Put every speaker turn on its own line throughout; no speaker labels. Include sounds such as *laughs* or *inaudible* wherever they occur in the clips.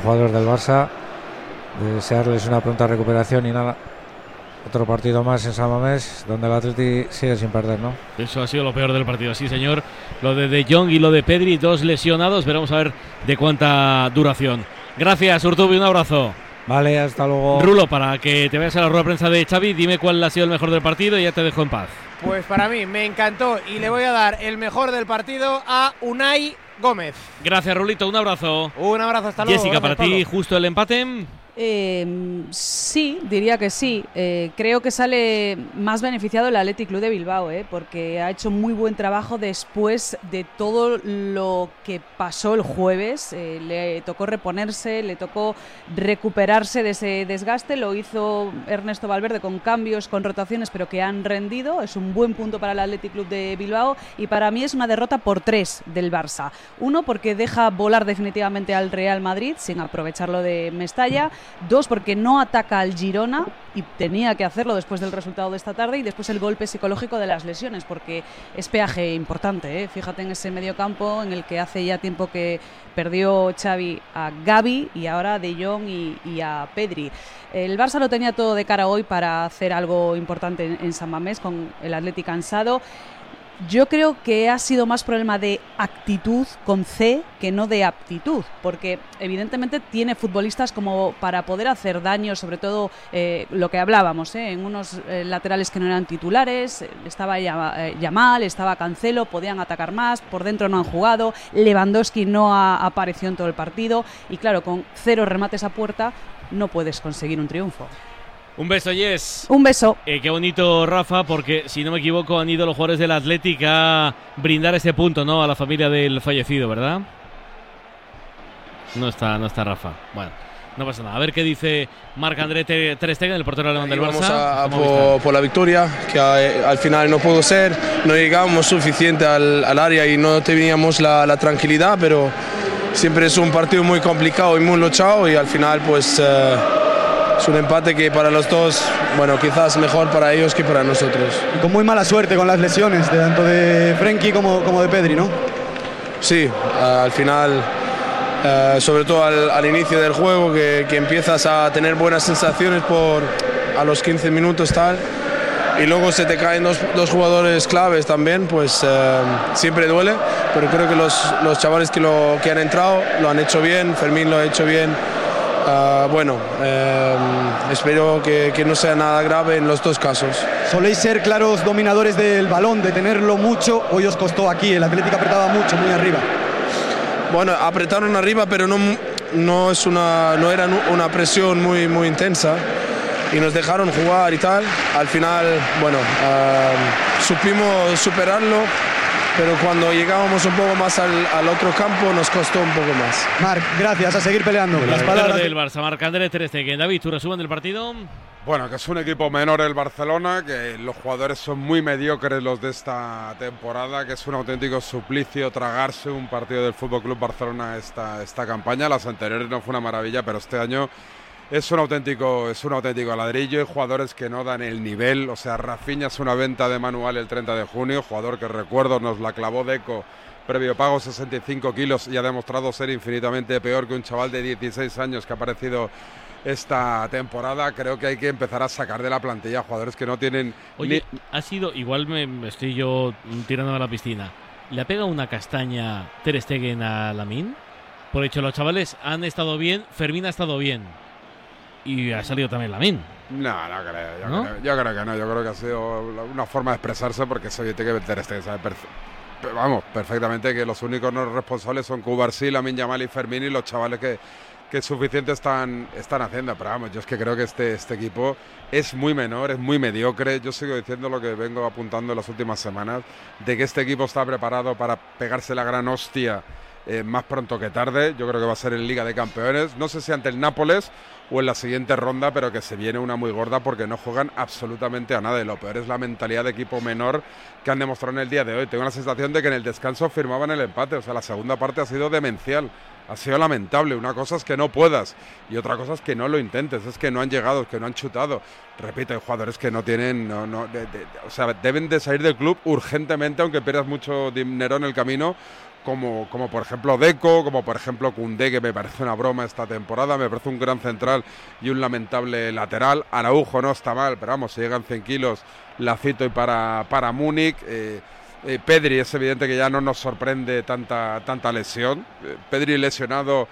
los jugadores del Barça. Desearles una pronta recuperación y nada. Otro partido más en San Mamés, donde el Atleti sigue sin perder, ¿no?
Eso ha sido lo peor del partido, sí, señor. Lo de De Jong y lo de Pedri, dos lesionados. Veremos a ver de cuánta duración. Gracias, Urtubi, un abrazo.
Vale, hasta luego.
Rulo, para que te vayas a la rueda de prensa de Xavi, dime cuál ha sido el mejor del partido y ya te dejo en paz.
Pues para mí me encantó y le voy a dar el mejor del partido a Unai Gómez.
Gracias, Rulito, un abrazo.
Un abrazo, hasta luego.
Jessica, para ti, justo el empate.
Eh, sí, diría que sí. Eh, creo que sale más beneficiado el Athletic Club de Bilbao, eh, porque ha hecho muy buen trabajo después de todo lo que pasó el jueves. Eh, le tocó reponerse, le tocó recuperarse de ese desgaste. Lo hizo Ernesto Valverde con cambios, con rotaciones, pero que han rendido. Es un buen punto para el Athletic Club de Bilbao y para mí es una derrota por tres del Barça. Uno, porque deja volar definitivamente al Real Madrid sin aprovecharlo de Mestalla. Dos, porque no ataca al Girona y tenía que hacerlo después del resultado de esta tarde. Y después el golpe psicológico de las lesiones, porque es peaje importante. ¿eh? Fíjate en ese medio campo en el que hace ya tiempo que perdió Xavi a Gaby y ahora De Jong y, a Pedri. El Barça lo tenía todo de cara hoy para hacer algo importante en, en San Mamés con el Atleti cansado. Yo creo que ha sido más problema de actitud con C que no de aptitud, porque evidentemente tiene futbolistas como para poder hacer daño, sobre todo eh, lo que hablábamos, ¿eh? en unos eh, laterales que no eran titulares, estaba Yamal, estaba Cancelo, podían atacar más, por dentro no han jugado, Lewandowski no ha aparecido en todo el partido y claro, con cero remates a puerta no puedes conseguir un triunfo.
Un beso, Yes.
Un beso.
Eh, qué bonito, Rafa, porque si no me equivoco han ido los jugadores del Athletic a brindar ese punto, ¿no? A la familia del fallecido, ¿verdad? No está, no está Rafa. Bueno. No pasa nada. A ver qué dice Marc André Ter Stegen, el portero alemán del
Vamos
Barça.
a, a por, por, la victoria, que a, al final no pudo ser. No llegamos suficiente al, al área y no teníamos la, la, tranquilidad, pero siempre es un partido muy complicado y muy luchado y al final pues eh, es un empate que para los dos, bueno, quizás mejor para ellos que para nosotros.
Y con muy mala suerte con las lesiones, tanto de Frenkie como, como de Pedri, ¿no?
Sí, al final Uh, sobre todo al, al, inicio del juego, que, que, empiezas a tener buenas sensaciones por a los 15 minutos tal, y luego se te caen dos, dos jugadores claves también, pues uh, siempre duele, pero creo que los, los chavales que, lo, que han entrado lo han hecho bien, Fermín lo ha hecho bien. Uh, bueno, espero que, que no sea nada grave en los dos casos.
Soléis ser claros dominadores del balón, de tenerlo mucho, hoy os costó aquí, el Atlético apretaba mucho, muy arriba.
Bueno, apretaron arriba, pero no, no, es una, no era una presión muy, muy intensa y nos dejaron jugar y tal. Al final, bueno, uh, supimos superarlo, pero cuando llegábamos un poco más al, al, otro campo nos costó un poco más.
Marc, gracias, a seguir peleando.
Las palabras del Barça, Marc André Ter Stegen. David, tu resumen del partido.
Bueno, que es un equipo menor el Barcelona, que los jugadores son muy mediocres los de esta temporada, que es un auténtico suplicio tragarse un partido del Fútbol Club Barcelona esta, esta campaña. Las anteriores no fue una maravilla, pero este año es un auténtico, es un auténtico ladrillo y jugadores que no dan el nivel. O sea, Rafinha es una venta de manual el 30 de junio, jugador que recuerdo nos la clavó Deco previo pago 65 kilos y ha demostrado ser infinitamente peor que un chaval de 16 años que ha aparecido esta temporada. Creo que hay que empezar a sacar de la plantilla jugadores que no tienen.
Oye, ha sido, igual me estoy yo tirando a la piscina. ¿Le ha pegado una castaña Ter Stegen a Lamin? Por hecho, los chavales han estado bien, Fermín ha estado bien. Y ha salido también Lamin.
No, no creo. Yo, ¿No? Creo, yo creo que no. Yo creo que ha sido una forma de expresarse porque es evidente que Ter Stegen sabe vamos, perfectamente que los únicos no responsables son Cubarsí, Lamin Yamal y Fermín y los chavales que, que suficiente están, están haciendo. Pero vamos, yo es que creo que este, este equipo es muy menor, es muy mediocre. Yo sigo diciendo lo que vengo apuntando en las últimas semanas, de que este equipo está preparado para pegarse la gran hostia eh, más pronto que tarde. Yo creo que va a ser en Liga de Campeones. No sé si ante el Nápoles o en la siguiente ronda, pero que se viene una muy gorda porque no juegan absolutamente a nada. Y lo peor es la mentalidad de equipo menor que han demostrado en el día de hoy. Tengo la sensación de que en el descanso firmaban el empate. O sea, la segunda parte ha sido demencial ha sido lamentable. Una cosa es que no puedas y otra cosa es que no lo intentes. Es que no han llegado, es que no han chutado. Repito, hay jugadores que no tienen, no, no, o sea, deben de salir del club urgentemente, aunque pierdas mucho dinero en el camino, como, como por ejemplo Deco, como por ejemplo Cundé, que me parece una broma esta temporada, me parece un gran central y un lamentable lateral. Araujo no está mal, pero vamos, si llegan 100 kilos, la cito y para, para Múnich. Eh, eh, Pedri es evidente que ya no nos sorprende tanta, tanta lesión. Eh, Pedri lesionado,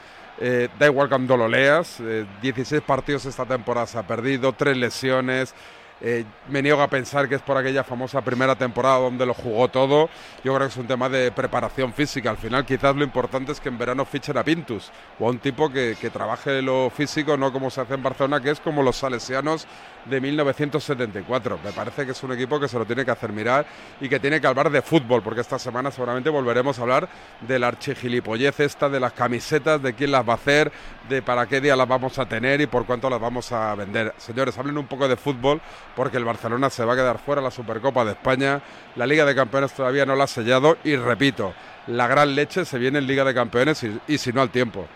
da igual cuando lo leas. 16 partidos esta temporada se ha perdido, tres lesiones. Eh, me niego a pensar que es por aquella famosa primera temporada donde lo jugó todo. Yo creo que es un tema de preparación física. Al final, quizás lo importante es que en verano fichen a Pintus o a un tipo que, trabaje lo físico, no como se hace en Barcelona, que es como los salesianos de 1974. Me parece que es un equipo que se lo tiene que hacer mirar y que tiene que hablar de fútbol, porque esta semana seguramente volveremos a hablar de la archigilipollez esta, de las camisetas, de quién las va a hacer, de para qué día las vamos a tener y por cuánto las vamos a vender. Señores, hablen un poco de fútbol, porque el Barcelona se va a quedar fuera la Supercopa de España, la Liga de Campeones todavía no la ha sellado y repito, la gran leche se viene en Liga de Campeones y, y si no al tiempo.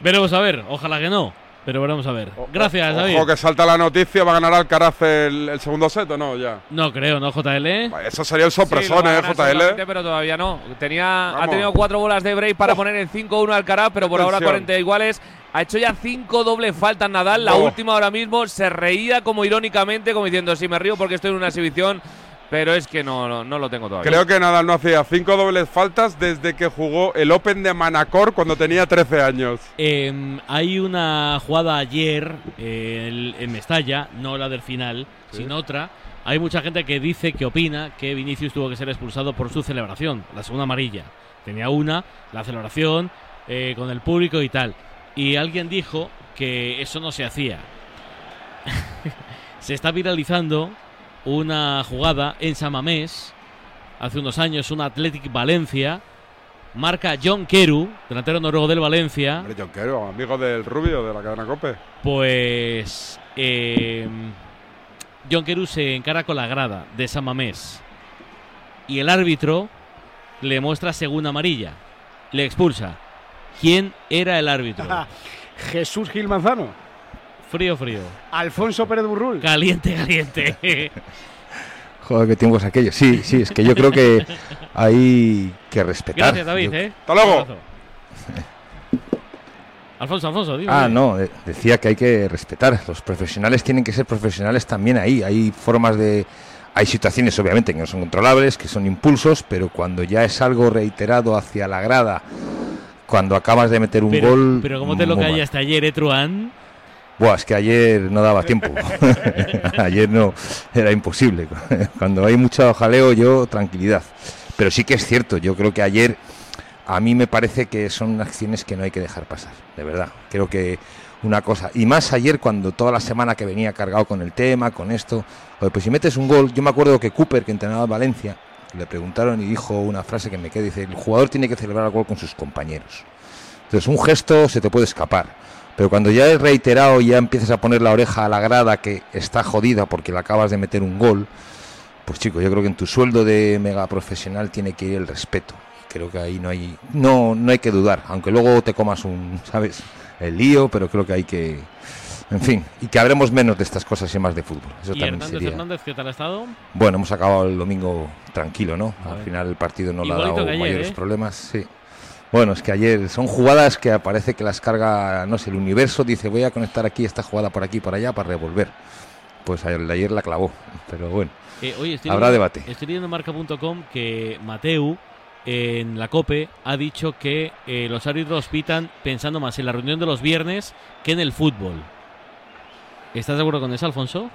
Veremos a ver, ojalá que no. Pero vamos a ver. Gracias, David.
Ojo que salta la noticia, ¿va a ganar Alcaraz el, el segundo set o no? Ya.
No creo, ¿no, JL?
Eso sería el sorpresón, ¿eh, JL?
Pero todavía no. Tenía, ha tenido cuatro bolas de break para poner en 5-1 Alcaraz, pero por ahora 40 iguales. Ha hecho ya cinco dobles faltas Nadal. La última ahora mismo se reía como irónicamente, como diciendo, si me río porque estoy en una exhibición pero es que no, no, lo tengo todavía.
Creo que Nadal no hacía cinco dobles faltas desde que jugó el Open de Manacor cuando tenía 13 años.
Em, hay una jugada ayer en Mestalla, no la del final, sino otra. Hay mucha gente que dice, que opina que Vinicius tuvo que ser expulsado por su celebración, la segunda amarilla. Tenía una, la celebración, eh, con el público y tal. Y alguien dijo que eso no se hacía. *laughs* se está viralizando una jugada en Samamés, hace unos años, un Athletic Valencia. Marca John Keru, delantero noruego del Valencia.
Hombre, John Keru, amigo del Rubio de la cadena Cope.
Pues. Eh, John Keru se encara con la grada de Samamés. Y el árbitro le muestra segunda amarilla. Le expulsa. ¿Quién era el árbitro? *laughs*
Jesús Gil Manzano.
Frío, frío.
Alfonso Pérez Burrul.
Caliente, caliente. *laughs*
Joder, qué tiempos aquellos. Sí, sí, es que yo creo que hay que respetar.
Gracias, David. ¿eh?
Hasta luego.
Alfonso, Alfonso, dime.
Ah, no, decía que hay que respetar. Los profesionales tienen que ser profesionales también ahí. Hay formas de. Hay situaciones, obviamente, que no son controlables, que son impulsos, pero cuando ya es algo reiterado hacia la grada, cuando acabas de meter un gol.
Pero ¿cómo te lo callaste ayer, eh, Truán?
Buah, es que ayer no daba tiempo. *laughs* *laughs* ayer no, era imposible. *laughs* Cuando hay mucho jaleo, yo tranquilidad. Pero sí que es cierto, yo creo que ayer a mí me parece que son acciones que no hay que dejar pasar, de verdad. Creo que una cosa, y más ayer cuando toda la semana que venía cargado con el tema, con esto, pues si metes un gol, yo me acuerdo que Cooper, que entrenaba en Valencia, le preguntaron y dijo una frase que me quedó, dice, el jugador tiene que celebrar el gol con sus compañeros. Entonces un gesto se te puede escapar pero cuando ya es reiterado y ya empiezas a poner la oreja a la grada que está jodida porque le acabas de meter un gol, pues chico, yo creo que en tu sueldo de mega profesional tiene que ir el respeto. Creo que ahí no hay no no hay que dudar, aunque luego te comas un, *laughs* ¿sabes? El lío, pero creo que hay que en fin, y que habremos menos de estas cosas y más de fútbol.
Eso ¿Y también Hernández, Hernández, qué tal ha estado?
Bueno, hemos acabado el domingo tranquilo, ¿no? Al final el partido no le ha dado mayores ¿eh? problemas, sí. Bueno, es que ayer son jugadas que parece que las carga, no sé, el universo dice voy a conectar aquí esta jugada por aquí, por allá para revolver. Pues ayer, ayer la clavó, pero bueno.
Eh,
habrá debate.
Estoy leyendo marca.com que Mateu en la COPE ha dicho que eh, los árbitros pitan pensando más en la reunión de los viernes que en el fútbol. ¿Estás de acuerdo con eso, Alfonso?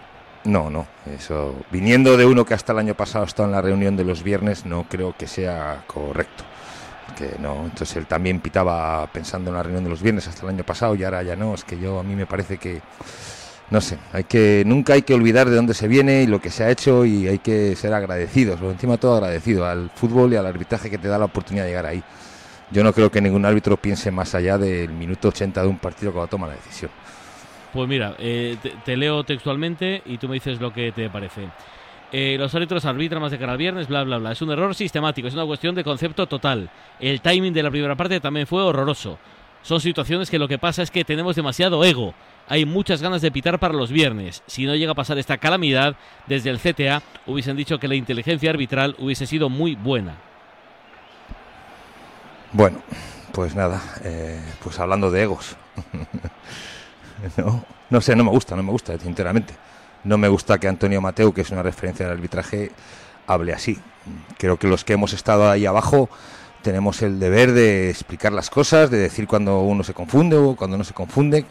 No, no, eso viniendo de uno que hasta el año pasado estado en la reunión de los viernes no creo que sea correcto que no. Entonces él también pitaba pensando en la reunión de los viernes hasta el año pasado y ahora ya no. Es que yo a mí me parece que no sé, hay que nunca hay que olvidar de dónde se viene y lo que se ha hecho y hay que ser agradecidos, por encima de todo agradecido al fútbol y al arbitraje que te da la oportunidad de llegar ahí. Yo no creo que ningún árbitro piense más allá del minuto 80 de un partido cuando toma la decisión.
Pues mira, eh, te, leo textualmente y tú me dices lo que te parece. Eh, los árbitros arbitran más de cara al viernes, bla, bla, bla. Es un error sistemático, es una cuestión de concepto total. El timing de la primera parte también fue horroroso. Son situaciones que lo que pasa es que tenemos demasiado ego. Hay muchas ganas de pitar para los viernes. Si no llega a pasar esta calamidad, desde el CTA hubiesen dicho que la inteligencia arbitral hubiese sido muy buena.
Bueno, pues nada, eh, pues hablando de egos. *laughs* *laughs* no, no sé, no me gusta, no me gusta, sinceramente. No me gusta que Antonio Mateu, que es una referencia del arbitraje, hable así. Creo que los que hemos estado ahí abajo tenemos el deber de explicar las cosas, de decir cuando uno se confunde o cuando no se confunde.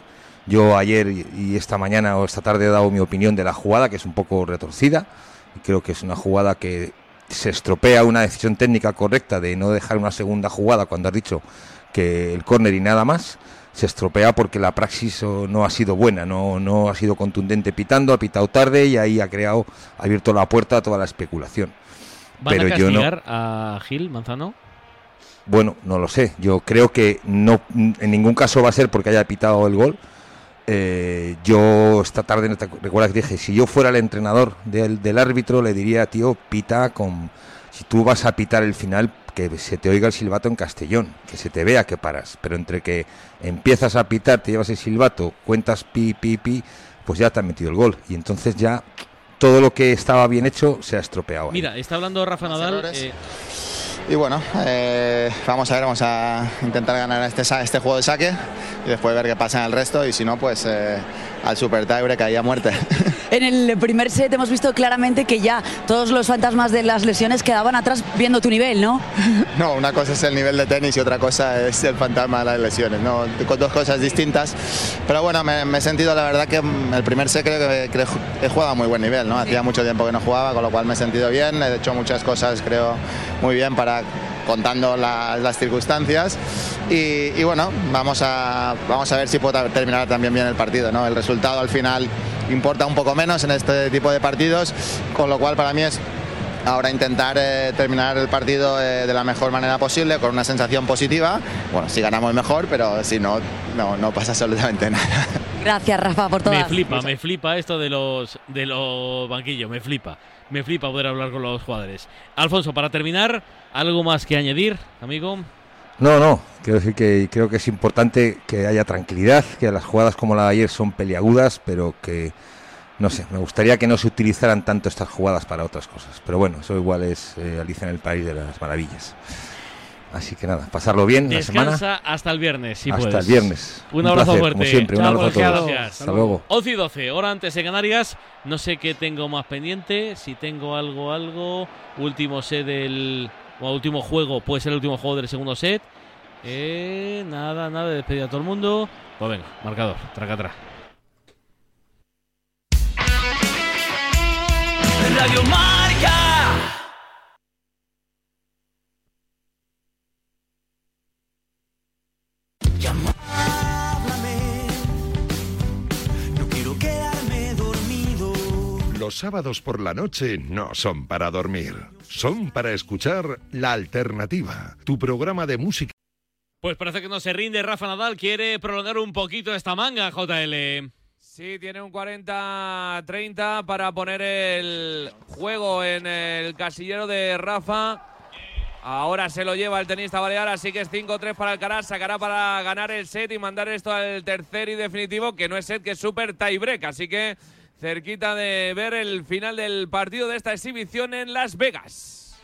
Yo ayer y esta mañana o esta tarde he dado mi opinión de la jugada, que es un poco retorcida. Creo que es una jugada que se estropea una decisión técnica correcta de no dejar una segunda jugada cuando has dicho que el córner y nada más. Se estropea porque la praxis no ha sido buena, no, no ha sido contundente pitando, ha pitado tarde y ahí ha creado, ha abierto la puerta a toda la especulación.
¿Van Pero a castigar yo no... a Gil Manzano?
Bueno, no lo sé. Yo creo que no, en ningún caso va a ser porque haya pitado el gol. Eh, yo esta tarde, recuerda que dije, si yo fuera el entrenador del, del, árbitro, le diría, tío, pita con... Si tú vas a pitar el final, que se te oiga el silbato en Castellón, que se te vea que paras. Pero entre que empiezas a pitar, te llevas el silbato, cuentas pi, pi, pi, pues ya te han metido el gol. Y entonces ya todo lo que estaba bien hecho se ha estropeado.
Mira, está hablando Rafa Nadal. Eh,
y bueno, eh, vamos a ver, vamos a intentar ganar este, este juego de saque y después ver qué pasa en el resto y si no, pues eh, al super que haya muerte. *laughs*
En el primer set hemos visto claramente que ya todos los fantasmas de las lesiones quedaban atrás viendo tu nivel, ¿no?
No, una cosa es el nivel de tenis y otra cosa es el fantasma de las lesiones, ¿no? Con dos cosas distintas. Pero bueno, me, he sentido la verdad que el primer set creo que, he jugado a muy buen nivel, ¿no? Hacía mucho tiempo que no jugaba, con lo cual me he sentido bien, he hecho muchas cosas creo muy bien para contando las circunstancias y, bueno, vamos a, vamos a ver si puedo terminar también bien el partido. ¿no? El resultado al final importa un poco menos en este tipo de partidos, con lo cual para mí es ahora intentar eh, terminar el partido eh, de la mejor manera posible, con una sensación positiva. Bueno, si ganamos mejor, pero si no, no, no pasa absolutamente *laughs* nada.
Gracias, Rafa, por todo.
Me flipa, me flipa esto de los, de los banquillos, me flipa me flipa poder hablar con los jugadores. Alfonso, para terminar, ¿algo más que añadir, amigo?
No, no, quiero decir que creo que es importante que haya tranquilidad, que las jugadas como la de ayer son peliagudas, pero que, no sé, me gustaría que no se utilizaran tanto estas jugadas para otras cosas. Pero bueno, eso igual es eh, Alicia en el País de las Maravillas. Así que nada, pasarlo bien
Descansa
la semana.
hasta el viernes, si
Hasta el viernes.
Un, abrazo fuerte.
Como siempre, un abrazo a todos. Hasta luego.
11 y 12, hora antes en Canarias. No sé qué tengo más pendiente. Si tengo algo, algo. Último set del. O último juego, puede ser el último juego del segundo set. Eh, nada, nada de despedida a todo el mundo. Pues venga, marcador, traca atrás. Radio Marca.
Los sábados por la noche no son para dormir, son para escuchar La Alternativa, tu programa de música.
Pues parece que no se rinde Rafa Nadal, quiere prolongar un poquito esta manga, JL.
Sí, tiene un 40-30 para poner el juego en el casillero de Rafa. Ahora se lo lleva el tenista balear, así que es 5-3 para Alcaraz. Sacará para ganar el set y mandar esto al tercer y definitivo, que no es set, que es super tiebreak. Así que cerquita de ver el final del partido de esta exhibición en Las Vegas.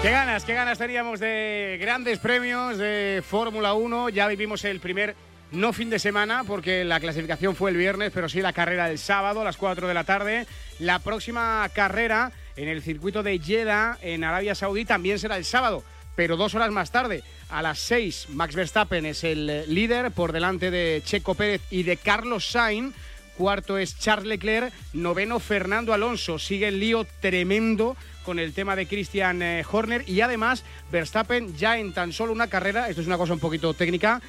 Qué ganas, qué ganas teníamos de grandes premios de Fórmula 1. Ya vivimos el primer no fin de semana, porque la clasificación fue el viernes, pero sí la carrera del sábado a las 4 de la tarde. La próxima carrera en el circuito de Jeddah en Arabia Saudí también será el sábado pero dos horas más tarde, a las seis, Max Verstappen es el eh, líder por delante de Checo Pérez y de Carlos Sainz. Cuarto es Charles Leclerc. Noveno, Fernando Alonso. Sigue el lío tremendo con el tema de Christian eh, Horner. Y además, Verstappen ya en tan solo una carrera, esto es una cosa un poquito técnica,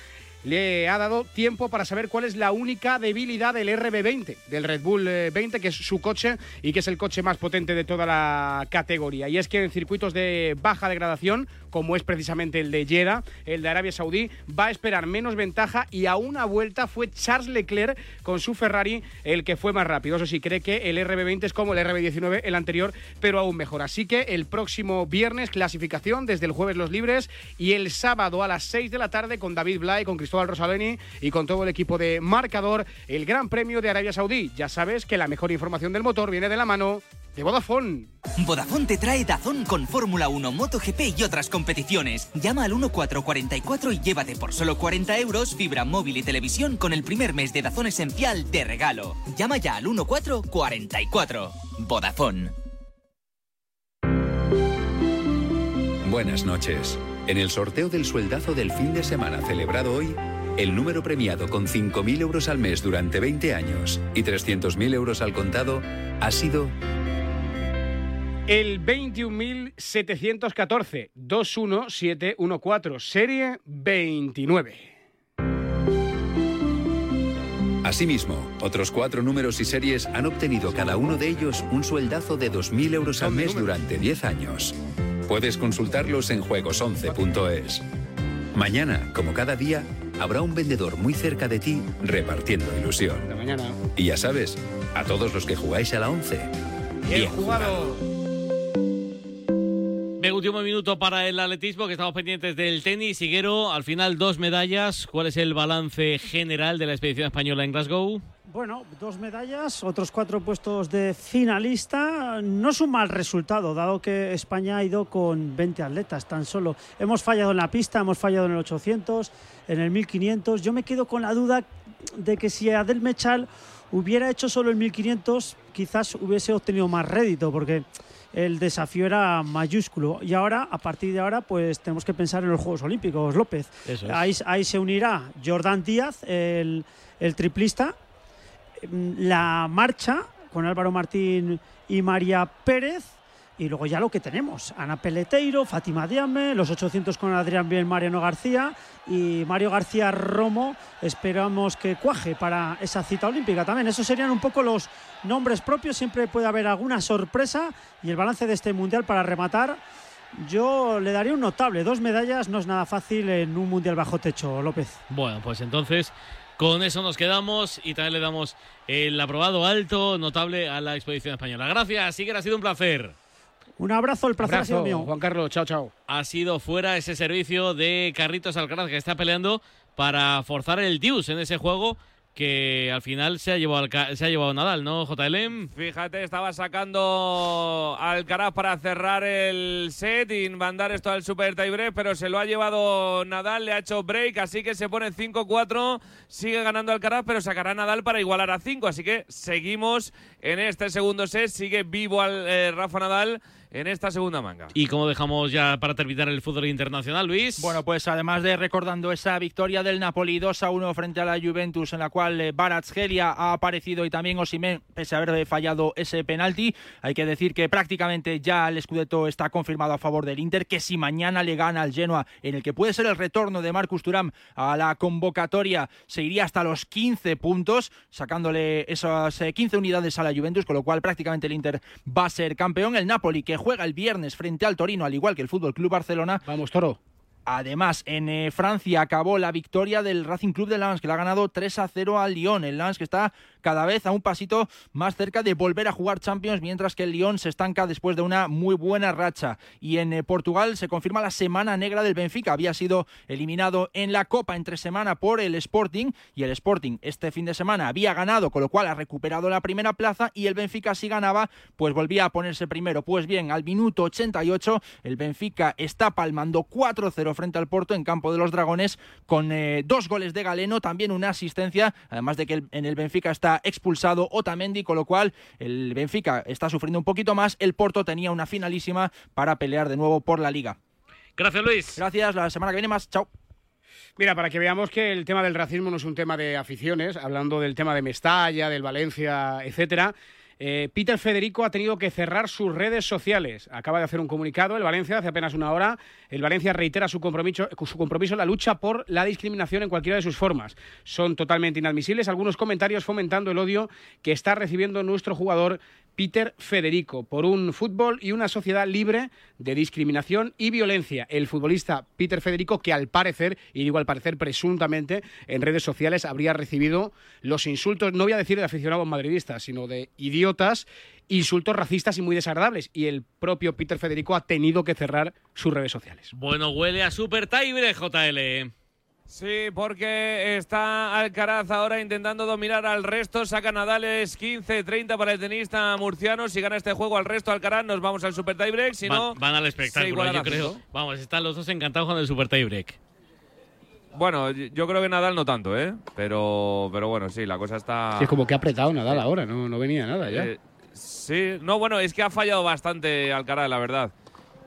le ha dado tiempo para saber cuál es la única debilidad del RB20, del Red Bull 20, eh, que es su coche y que es el coche más potente de toda la categoría. Y es que en circuitos de baja degradación, como es precisamente el de Jeddah, el de Arabia Saudí, va a esperar menos ventaja y a una vuelta fue Charles Leclerc con su Ferrari el que fue más rápido. Eso sí, cree que el RB20 es como el RB19, el anterior, pero aún mejor. Así que el próximo viernes clasificación, desde el jueves los libres y el sábado a las 6 de la tarde con David Blay, con Cristóbal Rosaleni y con todo el equipo de Marcador, el Gran Premio de Arabia Saudí. Ya sabes que la mejor información del motor viene de la mano de Vodafone.
Vodafone te trae Dazón con Fórmula 1, MotoGP y otras competiciones. Llama al 1444 y llévate por solo 40 euros fibra móvil y televisión con el primer mes de Dazón esencial de regalo. Llama ya al 1444. Vodafone.
Buenas noches. En el sorteo del sueldazo del fin de semana celebrado hoy, el número premiado con 5.000 euros al mes durante 20 años y 300.000 euros al contado ha sido
el 21.714, 21714, serie 29.
Asimismo, otros cuatro números y series han obtenido cada uno de ellos un sueldazo de 2.000 euros al mes durante 10 años. Puedes consultarlos en juegos11.es. Mañana, como cada día, habrá un vendedor muy cerca de ti repartiendo ilusión.
mañana.
Y ya sabes, a todos los que jugáis a la 11.
Bien, jugado.
Último minuto para el atletismo, que estamos pendientes del tenis. Siguero, al final dos medallas. ¿Cuál es el balance general de la expedición española en Glasgow?
Bueno, dos medallas, otros cuatro puestos de finalista. No es un mal resultado, dado que España ha ido con 20 atletas tan solo. Hemos fallado en la pista, hemos fallado en el 800, en el 1500. Yo me quedo con la duda de que si Adel Mechal hubiera hecho solo el 1500, quizás hubiese obtenido más rédito, porque el desafío era mayúsculo. Y ahora, a partir de ahora, pues tenemos que pensar en los Juegos Olímpicos, López. Ahí, se unirá Jordan Díaz, el, el triplista, la marcha con Álvaro Martín y María Pérez y luego ya lo que tenemos, Ana Peleteiro, Fátima Diame, los 800 con Adrián Bien, Mariano García y Mario García Romo, esperamos que cuaje para esa cita olímpica también. Esos serían un poco los nombres propios, siempre puede haber alguna sorpresa y el balance de este mundial para rematar. Yo le daría un notable, dos medallas no es nada fácil en un mundial bajo techo, López.
Bueno, pues entonces con eso nos quedamos y también le damos el aprobado alto, notable a la expedición española. Gracias, que ha sido un placer.
Un abrazo, el placer ha sido mío.
Juan Carlos, chao, chao.
Ha sido fuera ese servicio de Carritos Alcaraz que está peleando para forzar el Dius en ese juego que al final se ha llevado se ha llevado Nadal, ¿no, JLM?
Fíjate, estaba sacando Alcaraz para cerrar el set y mandar esto al super tiebreak, pero se lo ha llevado Nadal, le ha hecho break, así que se pone 5-4, sigue ganando Alcaraz, pero sacará Nadal para igualar a 5, así que seguimos en este segundo set, sigue vivo al eh, Rafa Nadal en esta segunda manga.
¿Y cómo dejamos ya para terminar el fútbol internacional, Luis?
Bueno, pues además de recordando esa victoria del Napoli 2 a 1 frente a la Juventus, en la cual eh, Baratzgelia ha aparecido y también Osimén, pese a haber fallado ese penalti, hay que decir que prácticamente ya el Scudetto está confirmado a favor del Inter, que si mañana le gana al Genoa, en el que puede ser el retorno de Marcus Turam a la convocatoria, se iría hasta los 15 puntos, sacándole esas 15 eh, unidades a la Juventus, con lo cual prácticamente el Inter va a ser campeón. El Napoli, que juega el viernes frente al Torino, al igual que el Fútbol Club Barcelona.
Vamos, Toro.
Además, en eh, Francia acabó la victoria del Racing Club de Lens, que le ha ganado 3 a 0 al Lyon. El Lens que está cada vez a un pasito más cerca de volver a jugar Champions, mientras que el Lyon se estanca después de una muy buena racha. Y en eh, Portugal se confirma la semana negra del Benfica. Había sido eliminado en la Copa entre semana por el Sporting y el Sporting este fin de semana había ganado, con lo cual ha recuperado la primera plaza y el Benfica si ganaba, pues volvía a ponerse primero. Pues bien, al minuto 88 el Benfica está palmando 4-0 frente al Porto en campo de los Dragones con eh, dos goles de Galeno, también una asistencia, además de que en el Benfica está expulsado Otamendi, con lo cual el Benfica está sufriendo un poquito más. El Porto tenía una finalísima para pelear de nuevo por la liga.
Gracias, Luis.
Gracias, la semana que viene más. Chao.
Mira, para que veamos que el tema del racismo no es un tema de aficiones, hablando del tema de Mestalla, del Valencia, etcétera. Eh, Peter Federico ha tenido que cerrar sus redes sociales. Acaba de hacer un comunicado el Valencia hace apenas una hora. El Valencia reitera su compromiso, su compromiso en la lucha por la discriminación en cualquiera de sus formas. Son totalmente inadmisibles algunos comentarios fomentando el odio que está recibiendo nuestro jugador Peter Federico por un fútbol y una sociedad libre de discriminación y violencia. El futbolista Peter Federico, que al parecer, y digo al parecer presuntamente, en redes sociales habría recibido los insultos, no voy a decir de aficionados madridistas, sino de idiotas, insultos racistas y muy desagradables. Y el propio Peter Federico ha tenido que cerrar sus redes sociales.
Bueno, huele a super tibre, JL.
Sí, porque está Alcaraz ahora intentando dominar al resto. Saca Nadales 15-30 para el tenista murciano. Si gana este juego al resto Alcaraz, nos vamos al Super Tiebreak. Si
van,
no,
van al espectáculo, yo creo. Vamos, están los dos encantados con el Super Tiebreak.
Bueno, yo creo que Nadal no tanto, ¿eh? Pero, pero bueno, sí, la cosa está.
es como que ha apretado Nadal ahora, no, no venía nada ya.
Eh, sí, no, bueno, es que ha fallado bastante Alcaraz, la verdad.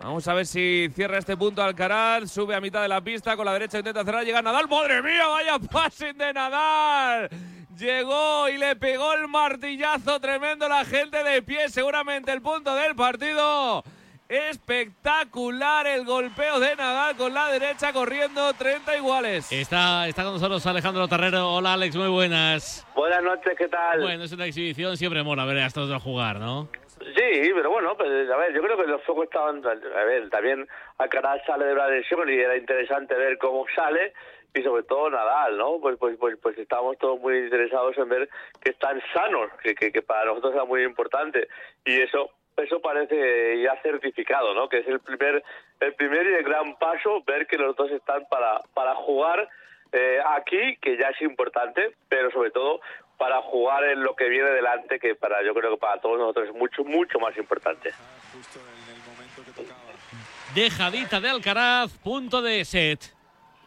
Vamos a ver si cierra este punto Alcaraz. Sube a mitad de la pista. Con la derecha intenta cerrar. Llega Nadal. ¡Madre mía! ¡Vaya passing de Nadal! Llegó y le pegó el martillazo tremendo la gente de pie. Seguramente el punto del partido. Espectacular el golpeo de Nadal con la derecha corriendo 30 iguales.
Está, está con nosotros Alejandro Terrero. Hola Alex, muy buenas.
Buenas noches, ¿qué tal?
Bueno, es una exhibición, siempre mola ver a estos dos jugar, ¿no?
Sí, pero bueno, pues, a ver, yo creo que los focos estaban, a ver, también Alcaraz sale de la lesión y era interesante ver cómo sale y sobre todo Nadal, ¿no? Pues pues pues pues estamos todos muy interesados en ver que están sanos, que, que, que para nosotros es muy importante y eso eso parece ya certificado, ¿no? Que es el primer el primer y el gran paso ver que los dos están para para jugar eh, aquí, que ya es importante, pero sobre todo para jugar en lo que viene delante, que para yo creo que para todos nosotros es mucho, mucho más importante.
Dejadita de Alcaraz, punto de set.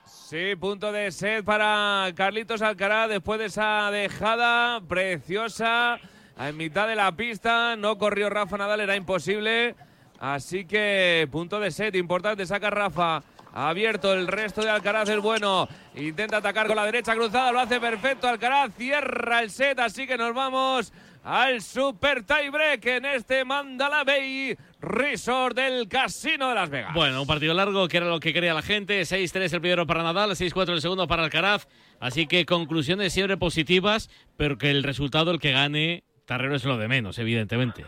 Sí, punto de set para Carlitos Alcaraz después de esa dejada preciosa en mitad de la pista. No corrió Rafa Nadal, era imposible. Así que punto de set, importante, saca Rafa. Abierto el resto de Alcaraz el bueno. Intenta atacar con la derecha cruzada. Lo hace perfecto Alcaraz. Cierra el set. Así que nos vamos al Super Tiebreak en este Mandala Bay Resort del Casino de Las Vegas.
Bueno, un partido largo que era lo que quería la gente. 6-3 el primero para Nadal, 6-4 el segundo para Alcaraz. Así que conclusiones siempre positivas, pero que el resultado, el que gane, Tarrero es lo de menos, evidentemente.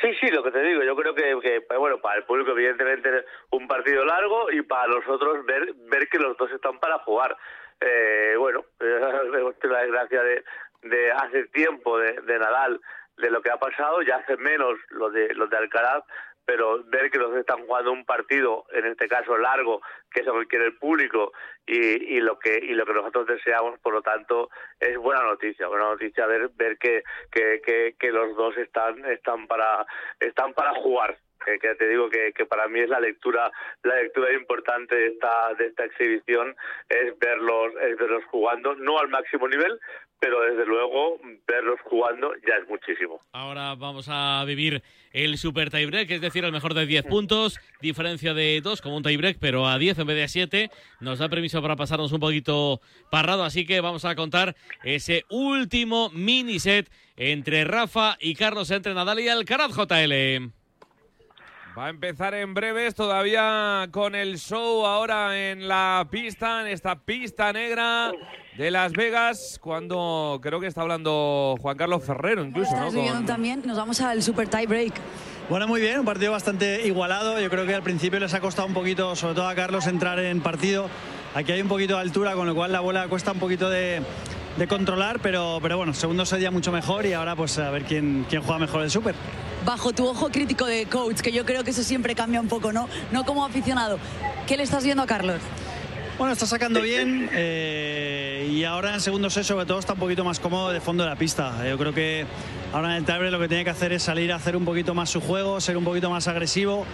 Sí, sí, lo que te digo, yo creo que, bueno, para el público evidentemente un partido largo y para nosotros ver ver que los dos están para jugar. Eh, bueno, *laughs* la desgracia de, de hace tiempo de, de Nadal, de lo que ha pasado, ya hace menos lo de los de Alcaraz, pero ver que los están jugando un partido, en este caso largo, que es lo que quiere el público y, y lo que y lo que nosotros deseamos, por lo tanto, es buena noticia, buena noticia ver ver que, que, que, que los dos están están para están para jugar. Que, que, te digo que, que para mí es la lectura la lectura importante de esta de esta exhibición es verlos es verlos jugando no al máximo nivel pero desde luego verlos jugando ya es muchísimo.
Ahora vamos a vivir el super tiebreak, es decir, el mejor de 10 puntos, diferencia de 2 como un tiebreak, pero a 10 en vez de a 7. Nos da permiso para pasarnos un poquito parrado, así que vamos a contar ese último mini set entre Rafa y Carlos, entre Nadal y Alcaraz JL.
Va a empezar en breves, todavía con el show ahora en la pista, en esta pista negra de Las Vegas, cuando creo que está hablando Juan Carlos Ferrero incluso, ¿no?
Con... también, nos vamos al Super Tie Break.
Bueno, muy bien, un partido bastante igualado. Yo creo que al principio les ha costado un poquito, sobre todo a Carlos, entrar en partido. Aquí hay un poquito de altura, con lo cual la bola cuesta un poquito de, de controlar, pero, pero bueno, segundo sería mucho mejor y ahora pues a ver quién, quién juega mejor el Super.
Bajo tu ojo crítico de coach, que yo creo que eso siempre cambia un poco, ¿no? No como aficionado. ¿Qué le estás viendo a Carlos?
Bueno, está sacando bien eh, y ahora en segundo set sobre todo está un poquito más cómodo de fondo de la pista. Yo creo que ahora en el tabre lo que tiene que hacer es salir a hacer un poquito más su juego, ser un poquito más agresivo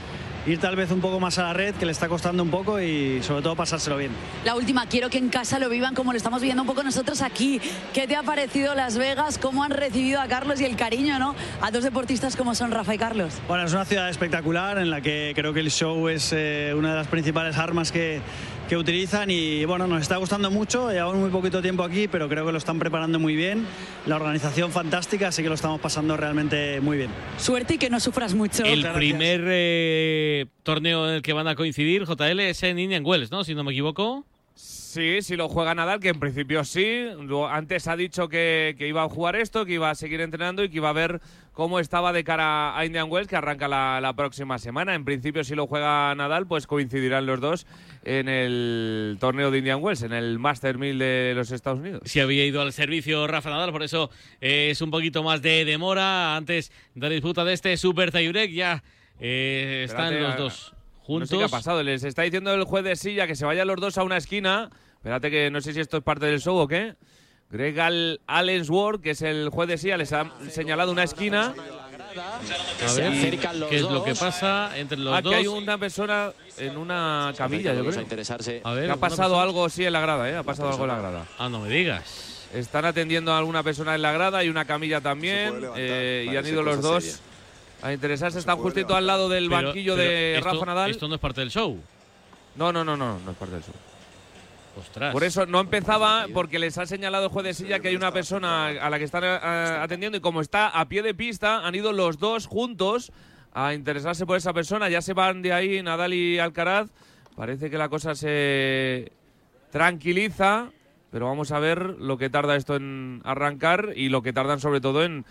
ir tal vez un poco más a la red, que le está costando un poco y sobre todo pasárselo bien.
La última, quiero que en casa lo vivan como lo estamos viendo un poco nosotros aquí. ¿Qué te ha parecido Las Vegas? ¿Cómo han recibido a Carlos y el cariño, ¿no? A dos deportistas como son Rafa y Carlos.
Bueno, es una ciudad espectacular en la que creo que el show es eh, una de las principales armas que que utilizan y bueno, nos está gustando mucho, llevamos muy poquito tiempo aquí, pero creo que lo están preparando muy bien, la organización fantástica, así que lo estamos pasando realmente muy bien.
Suerte y que no sufras mucho.
El primer eh, torneo en el que van a coincidir, JL, es en Indian Wells, ¿no? Si no me equivoco.
Sí, si lo juega Nadal, que en principio sí. Antes ha dicho que, que, iba a jugar esto, que iba a seguir entrenando y que iba a ver cómo estaba de cara a Indian Wells, que arranca la, la próxima semana. En principio, si lo juega Nadal, pues coincidirán los dos en el torneo de Indian Wells, en el Master 1000 de los Estados Unidos.
Si había ido al servicio Rafa Nadal, por eso eh, es un poquito más de demora antes de la disputa de este Super Tiebreak. Ya eh, están los dos juntos.
No sé qué ha pasado. Les está diciendo el juez de silla que se vayan los dos a una esquina Espérate que no sé si esto es parte del show o qué. Greg Allensworth, que es el juez de SIA, les ha señalado una esquina.
A ver, ¿qué es lo que pasa entre los
ah,
dos?
que hay una persona en una camilla, yo creo.
A ver,
Que ha pasado algo, sí, en la grada, ¿eh? Ha pasado algo en la grada.
Ah, no me digas.
Están atendiendo a alguna persona en la grada y una camilla también. eh, y han ido los dos a interesarse. Están justito al lado del
Pero-
banquillo
pero
de
esto-
Rafa Nadal.
Esto no es parte del show.
No, no, no, no, no es parte del show.
Ostras.
Por eso no empezaba, porque les ha señalado el juez de silla que hay una persona a la que están eh, atendiendo y como está a pie de pista, han ido los dos juntos a interesarse por esa persona. Ya se van de ahí Nadal y Alcaraz. Parece que la cosa se tranquiliza, pero vamos a ver lo que tarda esto en arrancar y lo que tardan sobre todo en,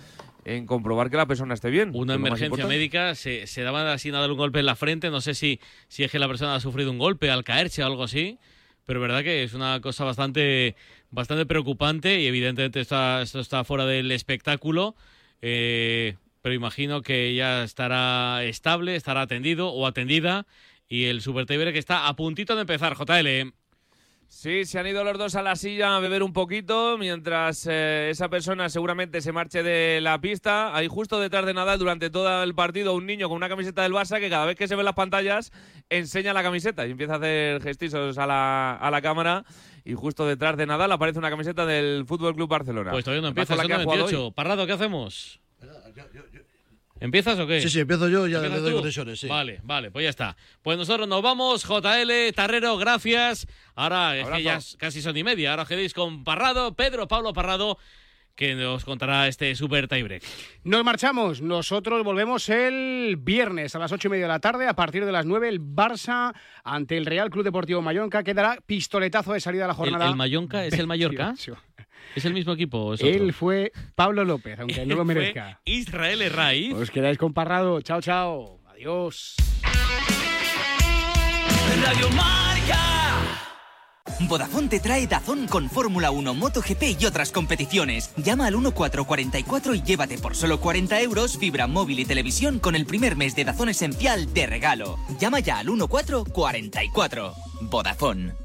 en comprobar que la persona esté bien.
Una emergencia médica, se, se daba así Nadal un golpe en la frente, no sé si, si es que la persona ha sufrido un golpe al caerse o algo así, pero verdad que es una cosa bastante, bastante preocupante y evidentemente está, esto está fuera del espectáculo, eh, pero imagino que ya estará estable, estará atendido o atendida y el Super que está a puntito de empezar, JL.
Sí, se han ido los dos a la silla a beber un poquito, mientras eh, esa persona seguramente se marche de la pista. Hay justo detrás de Nadal durante todo el partido un niño con una camiseta del Barça que cada vez que se ven las pantallas enseña la camiseta y empieza a hacer gestizos a la, a la cámara. Y justo detrás de Nadal aparece una camiseta del Fútbol Club Barcelona.
Pues todavía no empieza,
la que ha jugado
98.
hoy.
Parrado, ¿qué hacemos? ¿Empiezas o qué?
Sí, sí, empiezo yo, ya
¿Empiezas
le doy concesiones, sí.
Vale, vale, pues ya está. Pues nosotros nos vamos, JL, Tarrero, gracias. Ahora es que ya casi son y media. Ahora os quedéis con Parrado, Pedro Pablo Parrado, que nos contará este super tiebreak.
Nos marchamos. Nosotros volvemos el viernes a las ocho y media de la tarde. A partir de las nueve, el Barça ante el Real Club Deportivo Mallorca. Quedará pistoletazo de salida a la
¿El,
jornada.
el Mallorca es el Mallorca?
28.
¿Es el mismo equipo? o es otro?
Él fue Pablo López, aunque no lo *laughs*
Fue
merezca.
Israel Herraiz.
Os quedáis con Parrado. Chao, chao. Adiós.
Radio Marca. Vodafone te trae Dazón con Fórmula 1, MotoGP y otras competiciones. Llama al 1444 y llévate por solo 40 euros fibra móvil y televisión con el primer mes de Dazón esencial de regalo. Llama ya al 1444. Vodafone.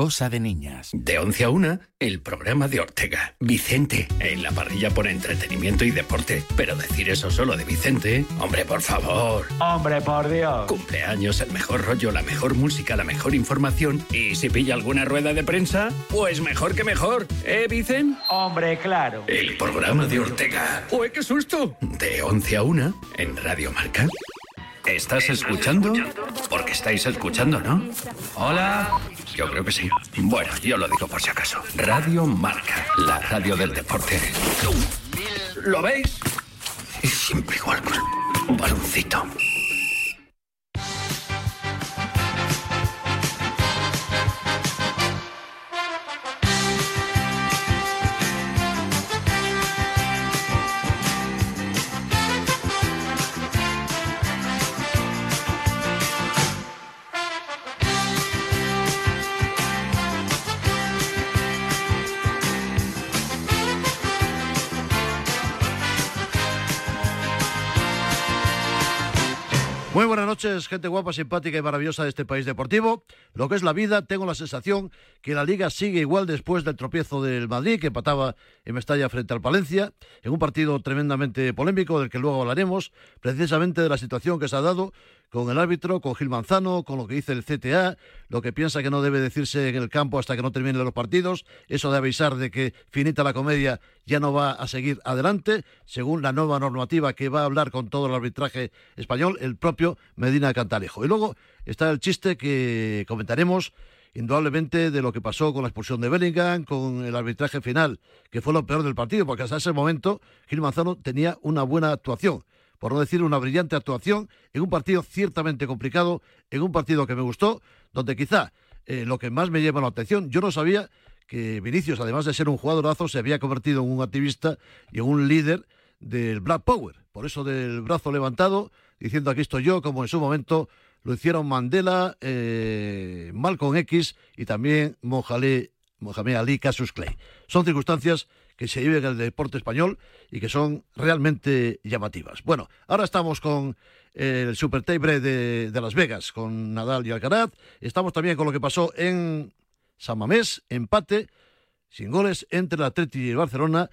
cosa de niñas.
De 11 a 1, el programa de Ortega. Vicente, en la parrilla por entretenimiento y deporte. Pero decir eso solo de Vicente, hombre, por favor. Hombre, por Dios. Cumpleaños, el mejor rollo, la mejor música, la mejor información. Y si pilla alguna rueda de prensa, pues mejor que mejor. ¿Eh, Vicen? Hombre, claro. El programa de Ortega. ¡Uy, qué susto! De 11 a 1, en Radio Marca. ¿Estás escuchando? Porque estáis escuchando, ¿no? Hola. Yo creo que sí. Bueno, yo lo digo por si acaso. Radio Marca, la radio del deporte. ¿Lo veis? Es siempre igual, un baloncito.
Noches, gente guapa, simpática y maravillosa de este país deportivo. Lo que es la vida, tengo la sensación que la liga sigue igual después del tropiezo del Madrid, que empataba en Mestalla frente al Palencia, en un partido tremendamente polémico del que luego hablaremos, precisamente de la situación que se ha dado con el árbitro, con Gil Manzano, con lo que dice el CTA, lo que piensa que no debe decirse en el campo hasta que no terminen los partidos, eso de avisar de que finita la comedia ya no va a seguir adelante, según la nueva normativa que va a hablar con todo el arbitraje español, el propio Medina Cantalejo. Y luego está el chiste que comentaremos indudablemente de lo que pasó con la expulsión de Bellingham, con el arbitraje final, que fue lo peor del partido, porque hasta ese momento Gil Manzano tenía una buena actuación por no decir una brillante actuación, en un partido ciertamente complicado, en un partido que me gustó, donde quizá eh, lo que más me llama la atención. Yo no sabía que Vinicius, además de ser un jugadorazo, se había convertido en un activista y en un líder del Black Power. Por eso del brazo levantado, diciendo aquí estoy yo, como en su momento lo hicieron Mandela, eh, Malcolm X y también Mohamed Ali Casus Clay. Son circunstancias que se viven en el deporte español y que son realmente llamativas. Bueno, ahora estamos con el Super Tibre de, de Las Vegas, con Nadal y Alcaraz. Estamos también con lo que pasó en San Mamés, empate, sin goles entre el Atleti y el Barcelona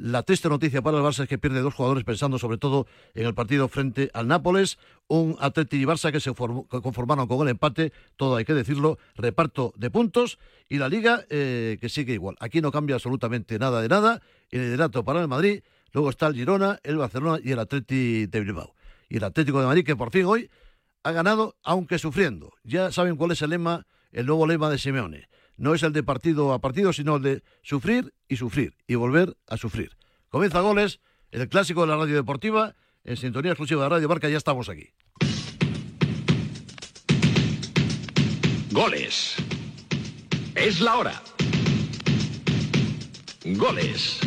la triste noticia para el Barça es que pierde dos jugadores pensando sobre todo en el partido frente al Nápoles, un Atleti y Barça que se conformaron con el empate, todo hay que decirlo, reparto de puntos y la Liga eh, que sigue igual. Aquí no cambia absolutamente nada de nada, el liderato para el Madrid, luego está el Girona, el Barcelona y el Atleti de Bilbao. Y el Atlético de Madrid que por fin hoy ha ganado aunque sufriendo. Ya saben cuál es el lema, el nuevo lema de Simeone no es el de partido a partido, sino el de sufrir y sufrir y volver a sufrir. Comienza goles, el clásico de la radio deportiva, en sintonía exclusiva de Radio Barca, ya estamos aquí.
Goles. Es la hora. Goles.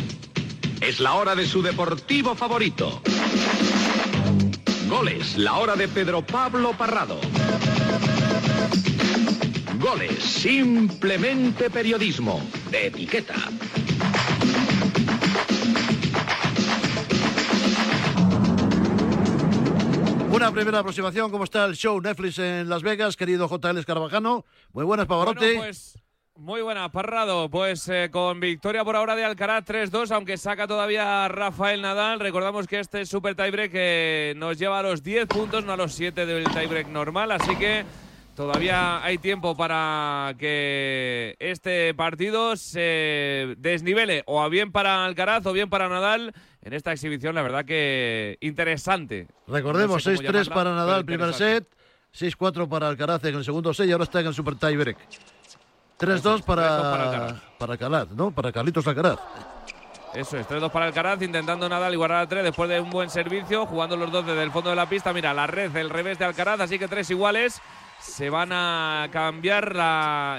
Es la hora de su deportivo favorito. Goles, la hora de Pedro Pablo Parrado. Goles, simplemente periodismo, de etiqueta.
Una primera aproximación, ¿cómo está el show Netflix en Las Vegas, querido JL Escarabajano? Muy buenas, Pavarotti.
pues muy buena, Parrado. Pues eh, con victoria por ahora de Alcaraz 3-2, aunque saca todavía Rafael Nadal. Recordamos que este super tiebreak que nos lleva a los 10 puntos, no a los 7 del tiebreak normal, así que Todavía hay tiempo para que este partido se desnivele o bien para Alcaraz o bien para Nadal en esta exhibición, la verdad que interesante.
Recordemos, 6-3 para Nadal, primer set, 6-4 para Alcaraz en el segundo set y ahora está en el Super Tiebreak. 3-2 para, para, Alcaraz. ¿no? Para Carlitos Alcaraz.
Eso es, 3-2 para Alcaraz, intentando Nadal igualar a 3 después de un buen servicio, jugando los dos desde el fondo de la pista. Mira, la red, el revés de Alcaraz, así que tres iguales se van a cambiar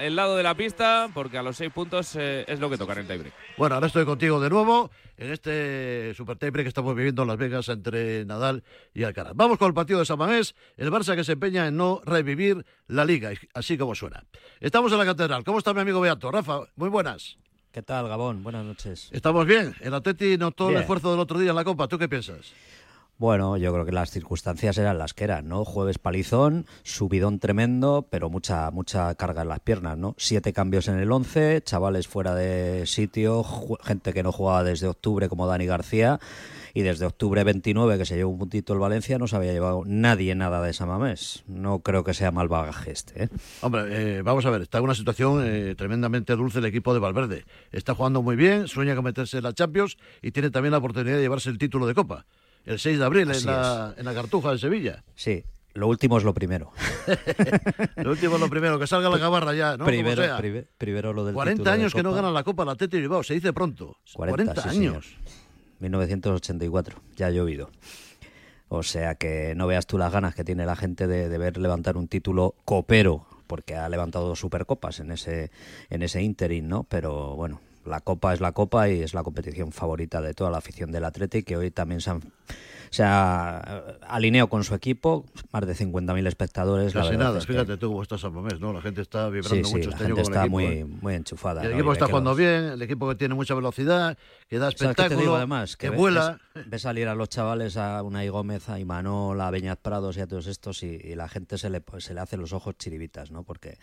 el lado de la pista porque a los seis puntos eh, es lo que toca en el tiebreak.
Bueno, ahora estoy contigo de nuevo en este super tiebreak que estamos viviendo en Las Vegas entre Nadal y Alcaraz. Vamos con el partido de San Mamés, el Barça que se empeña en no revivir la liga, así como suena. Estamos en la catedral. ¿Cómo está mi amigo Beato? Rafa, muy buenas.
¿Qué tal, Gabón? Buenas noches.
Estamos bien. El Atleti notó el esfuerzo del otro día en la Copa. ¿Tú qué piensas?
Bueno, yo creo que las circunstancias eran las que eran, ¿no? Jueves palizón, subidón tremendo, pero mucha mucha carga en las piernas, ¿no? Siete cambios en el once, chavales fuera de sitio, gente que no jugaba desde octubre como Dani García y desde octubre 29 que se llevó un puntito el Valencia no se había llevado nadie nada de Samamés. No creo que sea mal bagaje este. ¿eh?
Hombre, eh, vamos a ver, está en una situación eh, tremendamente dulce el equipo de Valverde. Está jugando muy bien, sueña con meterse en la Champions y tiene también la oportunidad de llevarse el título de Copa el 6 de abril en la, en la, Cartuja de Sevilla.
Sí, lo último es lo primero. *laughs*
lo último es lo primero, que salga la gabarra ya, ¿no?
Primero, primero lo del
40 años que no gana la Copa la Tete Bilbao, se dice pronto. 40, años.
1984, ya ha llovido. O sea que no veas tú las ganas que tiene la gente de, de ver levantar un título copero, porque ha levantado supercopas en ese, en ese interim, ¿no? Pero bueno, la Copa es la Copa y es la competición favorita de toda la afición del Atlético que hoy también se, han, se ha alineado con su equipo, más de 50.000 espectadores.
Casi nada, fíjate tú cómo estás al mes, ¿no? La gente está vibrando mucho
este año está muy, ¿eh? muy enchufada.
el equipo está jugando bien, el equipo que tiene mucha velocidad, que da espectáculo,
además, que, vuela. Ves, salir a los chavales, a Unai Gómez, a Imanol, a Beñat Prados y a todos estos y, la gente se le, pues, se le hace los ojos chiribitas, ¿no? Porque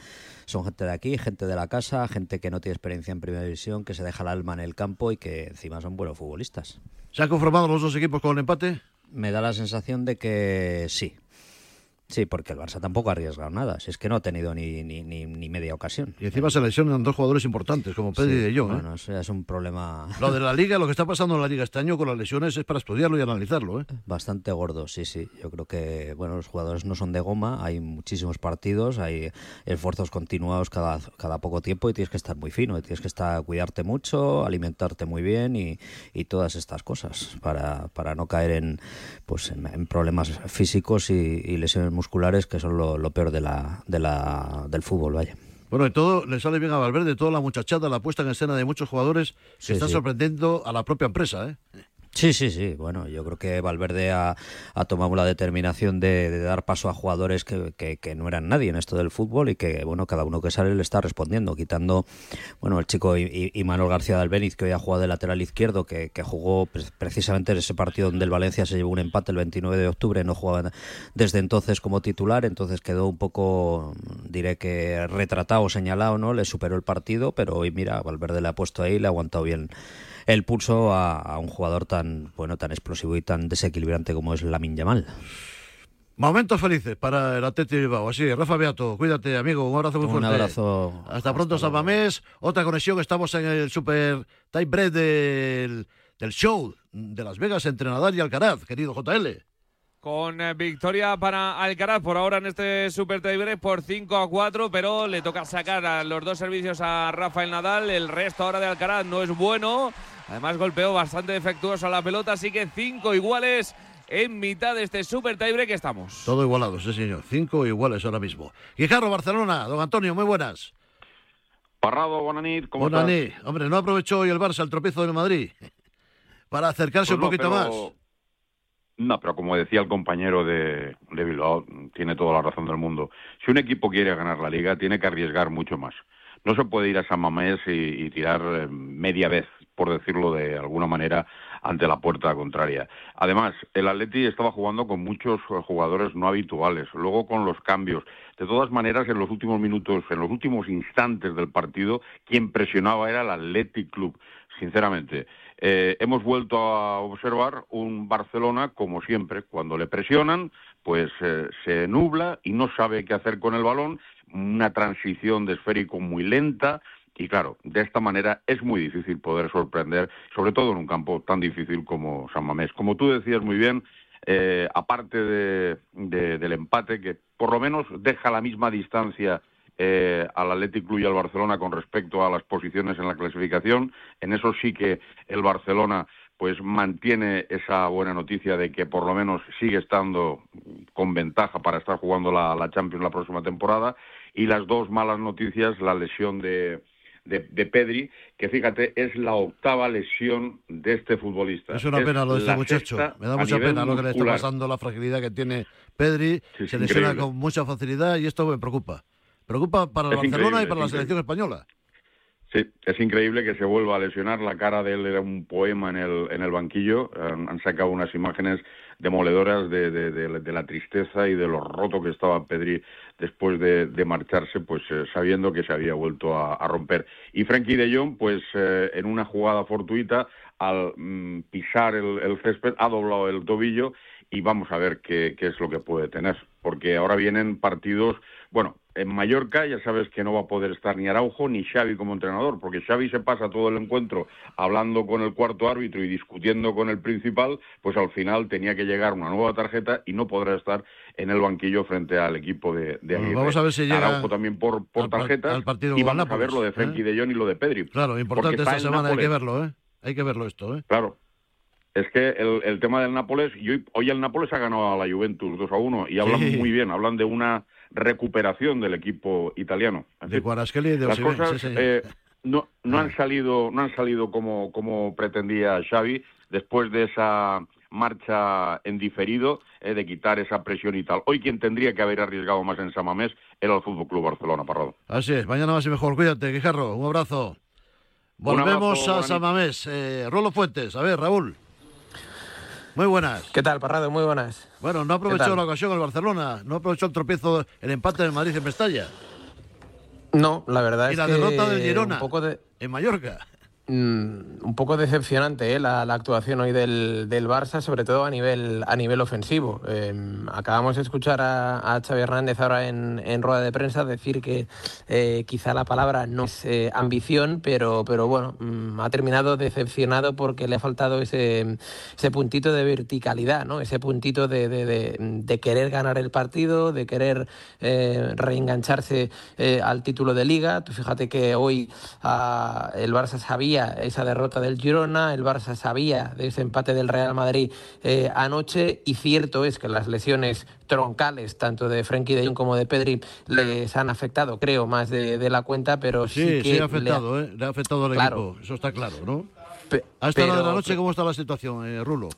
son gente de aquí, gente de la casa, gente que no tiene experiencia en primera división, que se deja el alma en el campo y que encima son buenos futbolistas.
¿Se han conformado los dos equipos con el empate?
Me da la sensación de que sí, Sí, porque el Barça tampoco ha arriesgado nada. Si es que no ha tenido ni, ni, ni, media ocasión.
Y encima se lesionan dos jugadores importantes, como Pedri y De Jong.
¿eh? Bueno, eso es un problema.
Lo de la *laughs* Liga, lo que está pasando en la Liga este año con las lesiones es para estudiarlo y analizarlo. ¿eh?
Bastante gordo, sí, sí. Yo creo que bueno, los jugadores no son de goma. Hay muchísimos partidos, hay esfuerzos continuados cada, cada poco tiempo y tienes que estar muy fino. tienes que estar, cuidarte mucho, alimentarte muy bien y, y todas estas cosas para, para no caer en, pues, en, problemas físicos y, y lesiones musculares que son lo, peor de la, de la, del fútbol, vaya.
Bueno, y todo le sale bien a Valverde, toda la muchachada, la puesta en escena de muchos jugadores que está sorprendiendo a la propia empresa. ¿eh?
Sí, sí, sí. Bueno, yo creo que Valverde ha, tomado la determinación de, dar paso a jugadores que, no eran nadie en esto del fútbol y que, bueno, cada uno que sale le está respondiendo, quitando, bueno, el chico y, García del Albeniz, que hoy ha jugado de lateral izquierdo, que, jugó precisamente en ese partido donde el Valencia se llevó un empate el 29 de octubre, no jugaba desde entonces como titular, entonces quedó un poco, diré que retratado, señalado, ¿no? Le superó el partido, pero hoy, mira, Valverde le ha puesto ahí, le ha aguantado bien el pulso a, un jugador tan bueno, tan explosivo y tan desequilibrante como es Lamin Yamal.
Momentos felices para el Atleti Bilbao. Así, Rafa Beato, cuídate, amigo. Un abrazo muy fuerte.
Un abrazo.
Hasta pronto, San Mamés. Otra conexión. Estamos en el Super Time Break del, del show de Las Vegas entre Nadal y Alcaraz, querido JL.
Con eh, victoria para Alcaraz por ahora en este Super Tiebreak por 5 a 4, pero le toca sacar a los dos servicios a Rafael Nadal. El resto ahora de Alcaraz no es bueno. Además golpeó bastante defectuoso a la pelota, así que cinco iguales en mitad de este Super Tiebreak que estamos.
Todo igualado, sí señor. Cinco iguales ahora mismo. Guijarro, Barcelona. Don Antonio, muy buenas.
Parrado, Bonanit, ¿cómo
Bonanit. Hombre, ¿no aprovechó hoy el Barça el tropiezo del Madrid? *laughs* Para acercarse
pues
un poquito más.
No, pero como decía el compañero de, de Bilbao, tiene toda la razón del mundo. Si un equipo quiere ganar la liga, tiene que arriesgar mucho más. No se puede ir a San Mamés y, tirar eh, media vez, por decirlo de alguna manera, ante la puerta contraria. Además, el Atleti estaba jugando con muchos eh, jugadores no habituales, luego con los cambios. De todas maneras, en los últimos minutos, en los últimos instantes del partido, quien presionaba era el Athletic Club, sinceramente. Eh, hemos vuelto a observar un Barcelona, como siempre, cuando le presionan, pues eh, se nubla y no sabe qué hacer con el balón, una transición de esférico muy lenta, y claro, de esta manera es muy difícil poder sorprender, sobre todo en un campo tan difícil como San Mamés. Como tú decías muy bien, eh, aparte del empate, que por lo menos deja la misma distancia eh, al Athletic Club y al Barcelona con respecto a las posiciones en la clasificación. En eso sí que el Barcelona pues mantiene esa buena noticia de que por lo menos sigue estando con ventaja para estar jugando la, Champions la próxima temporada y las dos malas noticias, la lesión de, de, Pedri, que fíjate, es la octava lesión de este futbolista.
Es una pena lo de este muchacho. Me da mucha pena lo que le está pasando, la fragilidad que tiene Pedri. se lesiona con mucha facilidad y esto me preocupa. Preocupa para el Barcelona y para la selección española.
Sí, es increíble que se vuelva a lesionar. La cara de él era un poema en el, en el banquillo. Han, sacado unas imágenes demoledoras de, de, la tristeza y de lo roto que estaba Pedri después de, marcharse, pues eh, sabiendo que se había vuelto a, romper. Y Frankie de Jong, pues eh, en una jugada fortuita, al mm, pisar el, césped, ha doblado el tobillo y vamos a ver qué es lo que puede tener. Porque ahora vienen partidos, bueno, en Mallorca ya sabes que no va a poder estar ni Araujo ni Xavi como entrenador, porque Xavi se pasa todo el encuentro hablando con el cuarto árbitro y discutiendo con el principal, pues al final tenía que llegar una nueva tarjeta y no podrá estar en el banquillo frente al equipo de, de
Vamos a ver si llega
Araujo también por, por tarjetas y vamos a ver lo de Frenkie ¿eh? de Jong y lo de Pedri.
Claro, importante esta semana, hay que verlo, ¿eh? Hay que verlo esto, ¿eh?
Claro, es que el, tema del Nápoles, y hoy, el Nápoles ha ganado a la Juventus 2 a 1 y hablan muy bien, hablan de una recuperación del equipo italiano.
de Guarasqueli y de
Las cosas eh, no, no han salido, no han salido como, como pretendía Xavi después de esa marcha en diferido eh, de quitar esa presión y tal. Hoy quien tendría que haber arriesgado más en Samamés era el Fútbol Club Barcelona, Parrado.
Así es, mañana más y mejor. Cuídate, Guijarro, un abrazo. Volvemos a Samamés. Eh, Rolo Fuentes, a ver, Raúl. Muy buenas.
¿Qué tal, Parrado? Muy buenas.
Bueno, no aprovechó la ocasión el Barcelona, no aprovechó el tropiezo, el empate del Madrid en Mestalla.
No, la verdad es
que... Y la derrota del Girona en Mallorca.
Mm, un poco decepcionante ¿eh? la, actuación hoy del, del, Barça, sobre todo a nivel, a nivel ofensivo. Em, acabamos de escuchar a, a, Xavi Hernández ahora en, en, rueda de prensa decir que eh, quizá la palabra no es eh, ambición, pero, pero bueno, mm, ha terminado decepcionado porque le ha faltado ese, ese puntito de verticalidad, ¿no? ese puntito de, de, querer ganar el partido, de querer reengancharse al título de liga. Tú fíjate que hoy ah, el Barça sabía sabía esa derrota del Girona, el Barça sabía de ese empate del Real Madrid eh, anoche y cierto es que las lesiones troncales, tanto de Frenkie de Jong como de Pedri, les han afectado, creo, más de, la cuenta, pero sí,
sí,
que
sí ha afectado, le ha, ¿eh? le ha afectado al equipo, eso está claro, ¿no? a esta hora de la noche, ¿cómo está la situación, eh, Rulo?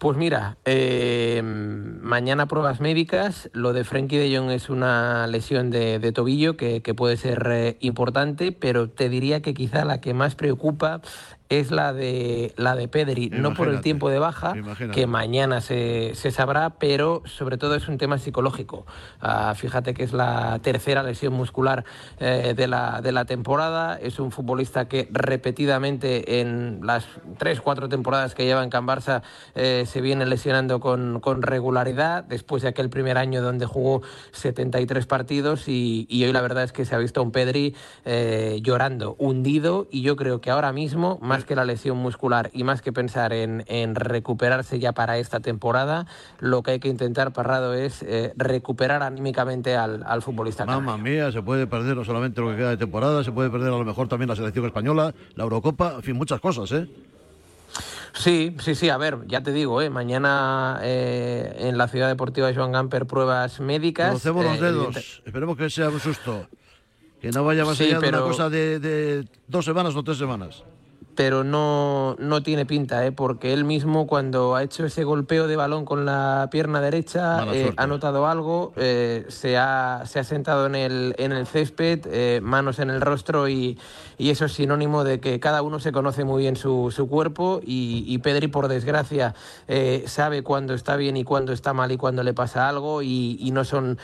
Pues mira, eh, mañana pruebas médicas. Lo de Frenkie de Jong es una lesión de, tobillo que, puede ser eh, importante, pero te diría que quizá la que más preocupa es la de la de Pedri, no por el tiempo de baja, que mañana se, se, sabrá, pero sobre todo es un tema psicológico. Ah, fíjate que es la tercera lesión muscular eh, de, la, de la temporada, es un futbolista que repetidamente en las tres, cuatro temporadas que lleva en Can Barça eh, se viene lesionando con, con, regularidad, después de aquel primer año donde jugó 73 partidos y, y hoy la verdad es que se ha visto a un Pedri eh, llorando, hundido y yo creo que ahora mismo, más que la lesión muscular y más que pensar en, recuperarse ya para esta temporada, lo que hay que intentar, Parrado, es eh, recuperar anímicamente al, futbolista.
Mamma mía, se puede perder no solamente lo que queda de temporada, se puede perder a lo mejor también la selección española, la Eurocopa, en fin, muchas cosas, ¿eh?
Sí, sí, sí, a ver, ya te digo, ¿eh? mañana eh, en la Ciudad Deportiva de Joan Gamper pruebas médicas.
Conocemos los dedos, esperemos que sea un susto, que no vaya más allá de una cosa de, de dos semanas o tres semanas
pero no, no tiene pinta, ¿eh? porque él mismo cuando ha hecho ese golpeo de balón con la pierna derecha eh, ha notado algo, eh, se, ha, se ha sentado en el, en el césped, eh, manos en el rostro y, y, eso es sinónimo de que cada uno se conoce muy bien su, su cuerpo y, y, Pedri, por desgracia, sabe cuándo está bien y cuándo está mal y cuándo le pasa algo y, y no son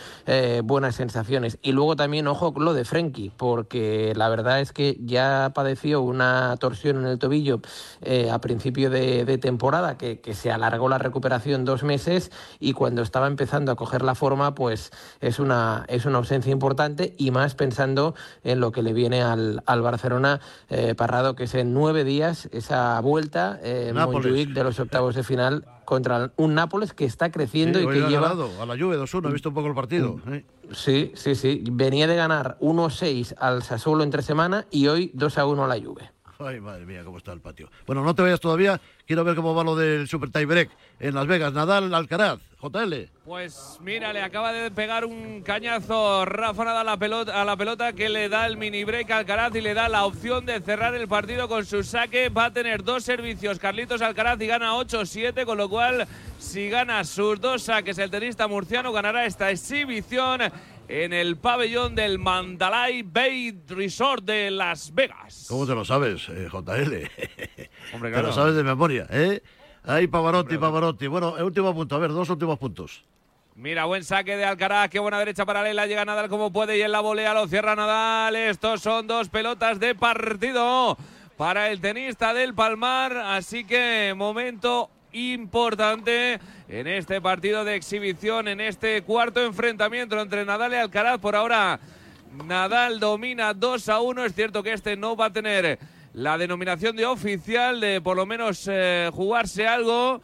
buenas sensaciones. Y luego también, ojo, lo de Frenkie, porque la verdad es que ya padeció una torsión en el tobillo eh, a principio de, temporada, que, se alargó la recuperación dos meses y cuando estaba empezando a coger la forma, pues es una, es una ausencia importante y más pensando en lo que le viene al, al Barcelona eh, Parrado, que es en nueve días esa vuelta eh, de los octavos de final contra un Nápoles que está creciendo y que lleva
a la Juve 2-1, he visto un poco el partido.
¿eh? Sí, sí, sí, venía de ganar 1-6 al Sassuolo entre semana y hoy 2-1 a la Juve. *laughs*
Ay, madre mía, cómo está el patio. Bueno, no te vayas todavía. Quiero ver cómo va lo del Super Tiebreak en Las Vegas. Nadal, Alcaraz, JL.
Pues mira, le acaba de pegar un cañazo Rafa Nadal a la pelota, a la pelota que le da el mini break a Alcaraz y le da la opción de cerrar el partido con su saque. Va a tener dos servicios Carlitos Alcaraz y gana 8-7, con lo cual si gana sus dos saques el tenista murciano ganará esta exhibición en el pabellón del Mandalay Bay Resort de Las Vegas.
¿Cómo te lo sabes, eh, JL? *laughs* Hombre, Te lo sabes de memoria, ¿eh? Ahí Pavarotti, Pavarotti. Bueno, el último punto, a ver, dos últimos puntos.
Mira, buen saque de Alcaraz, qué buena derecha paralela, llega Nadal como puede y en la volea lo cierra Nadal. Estos son dos pelotas de partido para el tenista del Palmar, así que momento importante en este partido de exhibición, en este cuarto enfrentamiento entre Nadal y Alcaraz. Por ahora, Nadal domina 2 a 1. Es cierto que este no va a tener la denominación de oficial, de por lo menos eh, jugarse algo,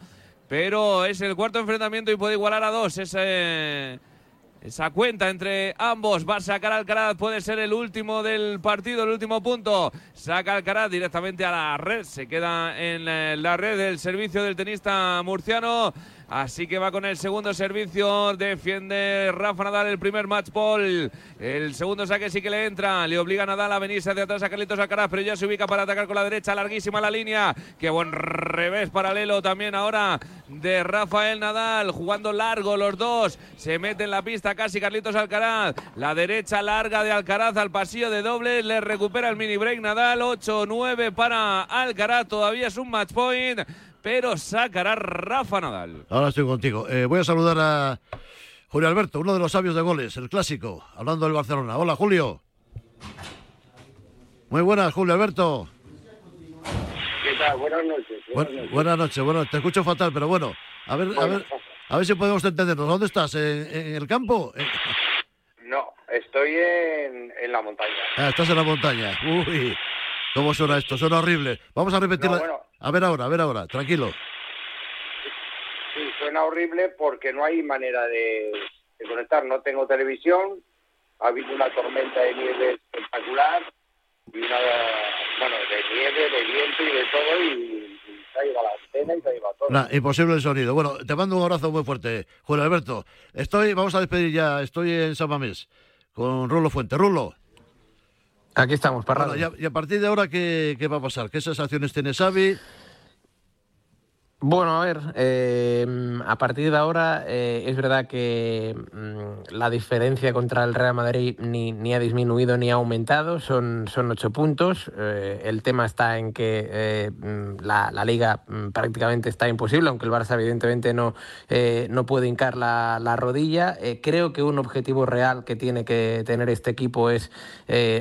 pero es el cuarto enfrentamiento y puede igualar a dos. Ese esa cuenta entre ambos va a sacar Alcaraz, puede ser el último del partido, el último punto. Saca Alcaraz directamente a la red, se queda en eh, la red del servicio del tenista murciano. Así que va con el segundo servicio. Defiende Rafa Nadal el primer match ball. El segundo saque sí que le entra. Le obliga a Nadal a venirse hacia atrás a Carlitos Alcaraz, pero ya se ubica para atacar con la derecha. Larguísima la línea. Qué buen revés paralelo también ahora de Rafael Nadal. Jugando largo los dos. Se mete en la pista casi Carlitos Alcaraz. La derecha larga de Alcaraz al pasillo de doble. Le recupera el mini break Nadal. 8-9 para Alcaraz. Todavía es un match point pero sacará Rafa Nadal.
Ahora estoy contigo. Eh, voy a saludar a Julio Alberto, uno de los sabios de goles, el clásico, hablando del Barcelona. Hola, Julio. Muy buenas, Julio Alberto.
¿Qué tal? Buenas noches.
Buenas noches. Bueno, te escucho fatal, pero bueno, a ver, a ver, a ver si podemos entendernos. ¿Dónde estás? ¿En, el campo?
No, estoy en, en, la montaña.
Ah, estás en la montaña. Uy, ¿cómo suena esto? Suena horrible. Vamos a repetirlo. A ver ahora, a ver ahora, tranquilo.
Sí, suena horrible porque no hay manera de, conectar. No tengo televisión, ha habido una tormenta de nieve espectacular y una bueno, de nieve, de viento y de todo, y, se ha llevado la antena y se ha llevado todo.
Nah, imposible el sonido. Bueno, te mando un abrazo muy fuerte, Juan Alberto. Estoy, vamos a despedir ya, estoy en San Mamés con Rulo Fuente. Rulo.
Aquí estamos,
Bueno, y, a, partir de ahora, ¿qué, ¿qué va a pasar? ¿Qué sensaciones tiene Xavi?
Bueno, a ver, eh, a partir de ahora eh, es verdad que mm, la diferencia contra el Real Madrid ni, ni, ha disminuido ni ha aumentado, son, son ocho puntos. Eh, el tema está en que mm, la, la, liga mm, prácticamente está imposible, aunque el Barça evidentemente no, no puede hincar la, la rodilla. creo que un objetivo real que tiene que tener este equipo es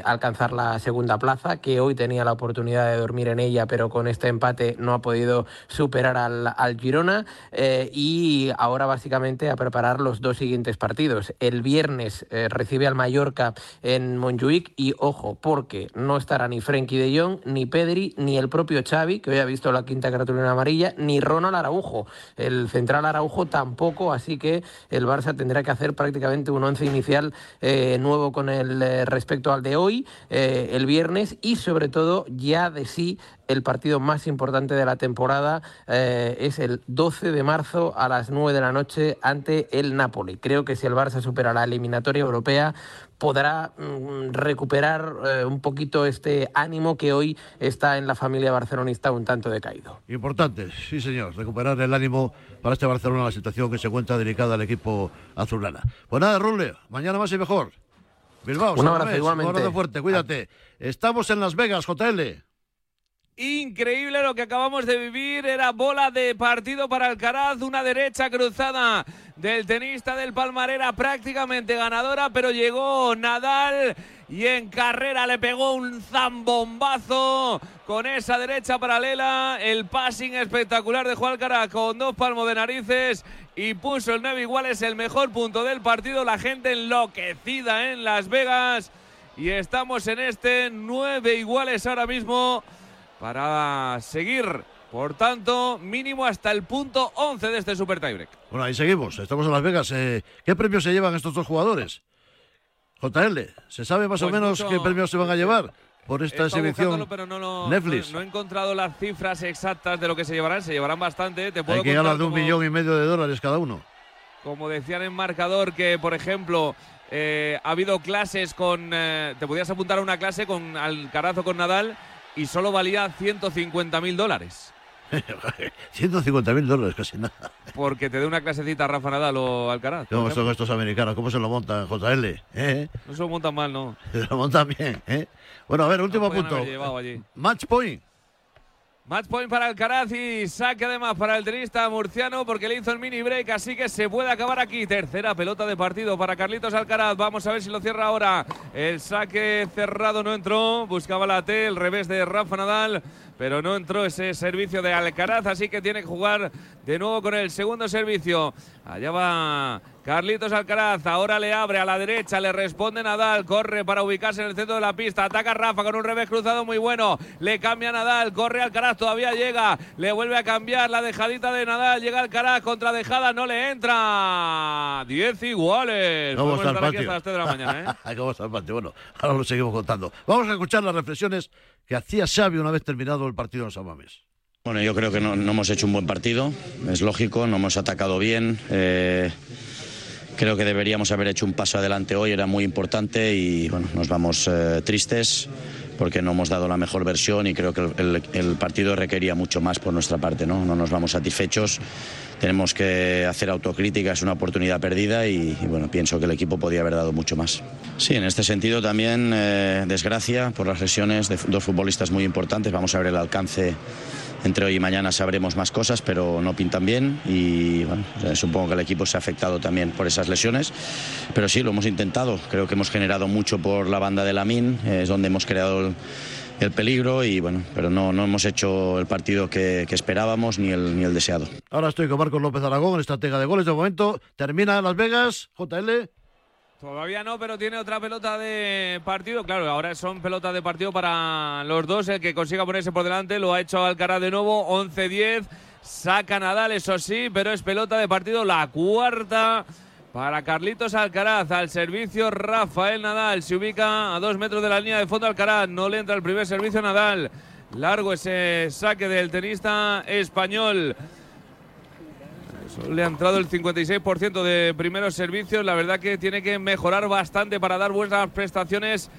alcanzar la segunda plaza, que hoy tenía la oportunidad de dormir en ella, pero con este empate no ha podido superar al al, Girona eh, y ahora básicamente a preparar los dos siguientes partidos. El viernes eh, recibe al Mallorca en Montjuic y ojo, porque no estará ni Frenkie de Jong, ni Pedri, ni el propio Xavi, que hoy ha visto la quinta cartulina amarilla, ni Ronald Araujo. El central Araujo tampoco, así que el Barça tendrá que hacer prácticamente un once inicial eh, nuevo con el respecto al de hoy, el viernes, y sobre todo ya de sí el partido más importante de la temporada eh, es el 12 de marzo a las 9 de la noche ante el Napoli. Creo que si el Barça supera la eliminatoria europea podrá mm, recuperar eh, un poquito este ánimo que hoy está en la familia barcelonista un tanto decaído.
Importante, sí señor, recuperar el ánimo para este Barcelona, la situación que se encuentra delicada al equipo azulana. Pues nada, Rule, mañana más y mejor. Bilbao,
un abrazo, igualmente.
Un abrazo fuerte, cuídate. Estamos en Las Vegas, JL.
Increíble lo que acabamos de vivir. Era bola de partido para Alcaraz. Una derecha cruzada del tenista del Palmarera prácticamente ganadora, pero llegó Nadal y en carrera le pegó un zambombazo con esa derecha paralela. El passing espectacular de Juan Alcaraz con dos palmos de narices y puso el 9 iguales el mejor punto del partido. La gente enloquecida en Las Vegas. Y estamos en este 9 iguales ahora mismo para seguir. Por tanto, mínimo hasta el punto 11 de este Super Tiebreak.
Bueno, ahí seguimos. Estamos en Las Vegas. Eh, ¿Qué premios se llevan estos dos jugadores? JL, ¿se sabe más o pues menos qué premios se van a llevar? por esta exhibición
pero no,
Netflix.
No, he encontrado las cifras exactas de lo que se llevarán. Se llevarán bastante. Te puedo
Hay que ganar de un millón y medio de dólares cada uno.
Como decían en marcador que, por ejemplo, eh, ha habido clases con... Eh, te podías apuntar a una clase con Alcarazo con Nadal y solo valía 150 mil dólares. *laughs*
150 mil dólares, casi nada.
Porque te dé una clasecita Rafa Nadal o Alcaraz.
¿Cómo son estos americanos? ¿Cómo se lo montan, JL? ¿Eh?
No se lo montan mal, ¿no? *laughs*
Se lo montan bien, ¿eh? Bueno, a ver, último punto. Match point.
Match point para Alcaraz y saque además para el tenista murciano porque le hizo el mini break, así que se puede acabar aquí. Tercera pelota de partido para Carlitos Alcaraz. Vamos a ver si lo cierra ahora. El saque cerrado no entró, buscaba la T, el revés de Rafa Nadal pero no entró ese servicio de Alcaraz, así que tiene que jugar de nuevo con el segundo servicio. Allá va Carlitos Alcaraz, ahora le abre a la derecha, le responde Nadal, corre para ubicarse en el centro de la pista, ataca Rafa con un revés cruzado muy bueno, le cambia Nadal, corre Alcaraz, todavía llega, le vuelve a cambiar la dejadita de Nadal, llega Alcaraz contra dejada, no le entra. 10 iguales.
Vamos a estar
aquí hasta las 3 de la mañana.
¿eh? *laughs* Vamos al patio. Bueno, ahora lo seguimos contando. Vamos a escuchar las reflexiones que hacía Xavi una vez terminado el partido en San Mamés.
Bueno, yo creo que no, hemos hecho un buen partido, es lógico, no hemos atacado bien. Eh, creo que deberíamos haber hecho un paso adelante hoy, era muy importante y bueno, nos vamos eh, tristes porque no hemos dado la mejor versión y creo que el, partido requería mucho más por nuestra parte, ¿no? No nos vamos satisfechos, tenemos que hacer autocrítica, es una oportunidad perdida y, bueno, pienso que el equipo podía haber dado mucho más. Sí, en este sentido también eh, desgracia por las lesiones de dos futbolistas muy importantes, vamos a ver el alcance entre hoy y mañana sabremos más cosas, pero no pintan bien y supongo que el equipo se ha afectado también por esas lesiones. Pero sí, lo hemos intentado. Creo que hemos generado mucho por la banda de Lamin, es donde hemos creado el, peligro y bueno, pero no, no hemos hecho el partido que, esperábamos ni el, ni el deseado.
Ahora estoy con Marcos López Aragón, estratega de goles. De momento termina Las Vegas, JL.
Todavía no, pero tiene otra pelota de partido. Claro, ahora son pelotas de partido para los dos. El que consiga ponerse por delante lo ha hecho Alcaraz de nuevo. 11-10. Saca Nadal, eso sí, pero es pelota de partido la cuarta para Carlitos Alcaraz. Al servicio Rafael Nadal. Se ubica a dos metros de la línea de fondo Alcaraz. No le entra el primer servicio Nadal. Largo ese saque del tenista español. Le ha entrado el 56% de primeros servicios. La verdad que tiene que mejorar bastante para dar buenas prestaciones.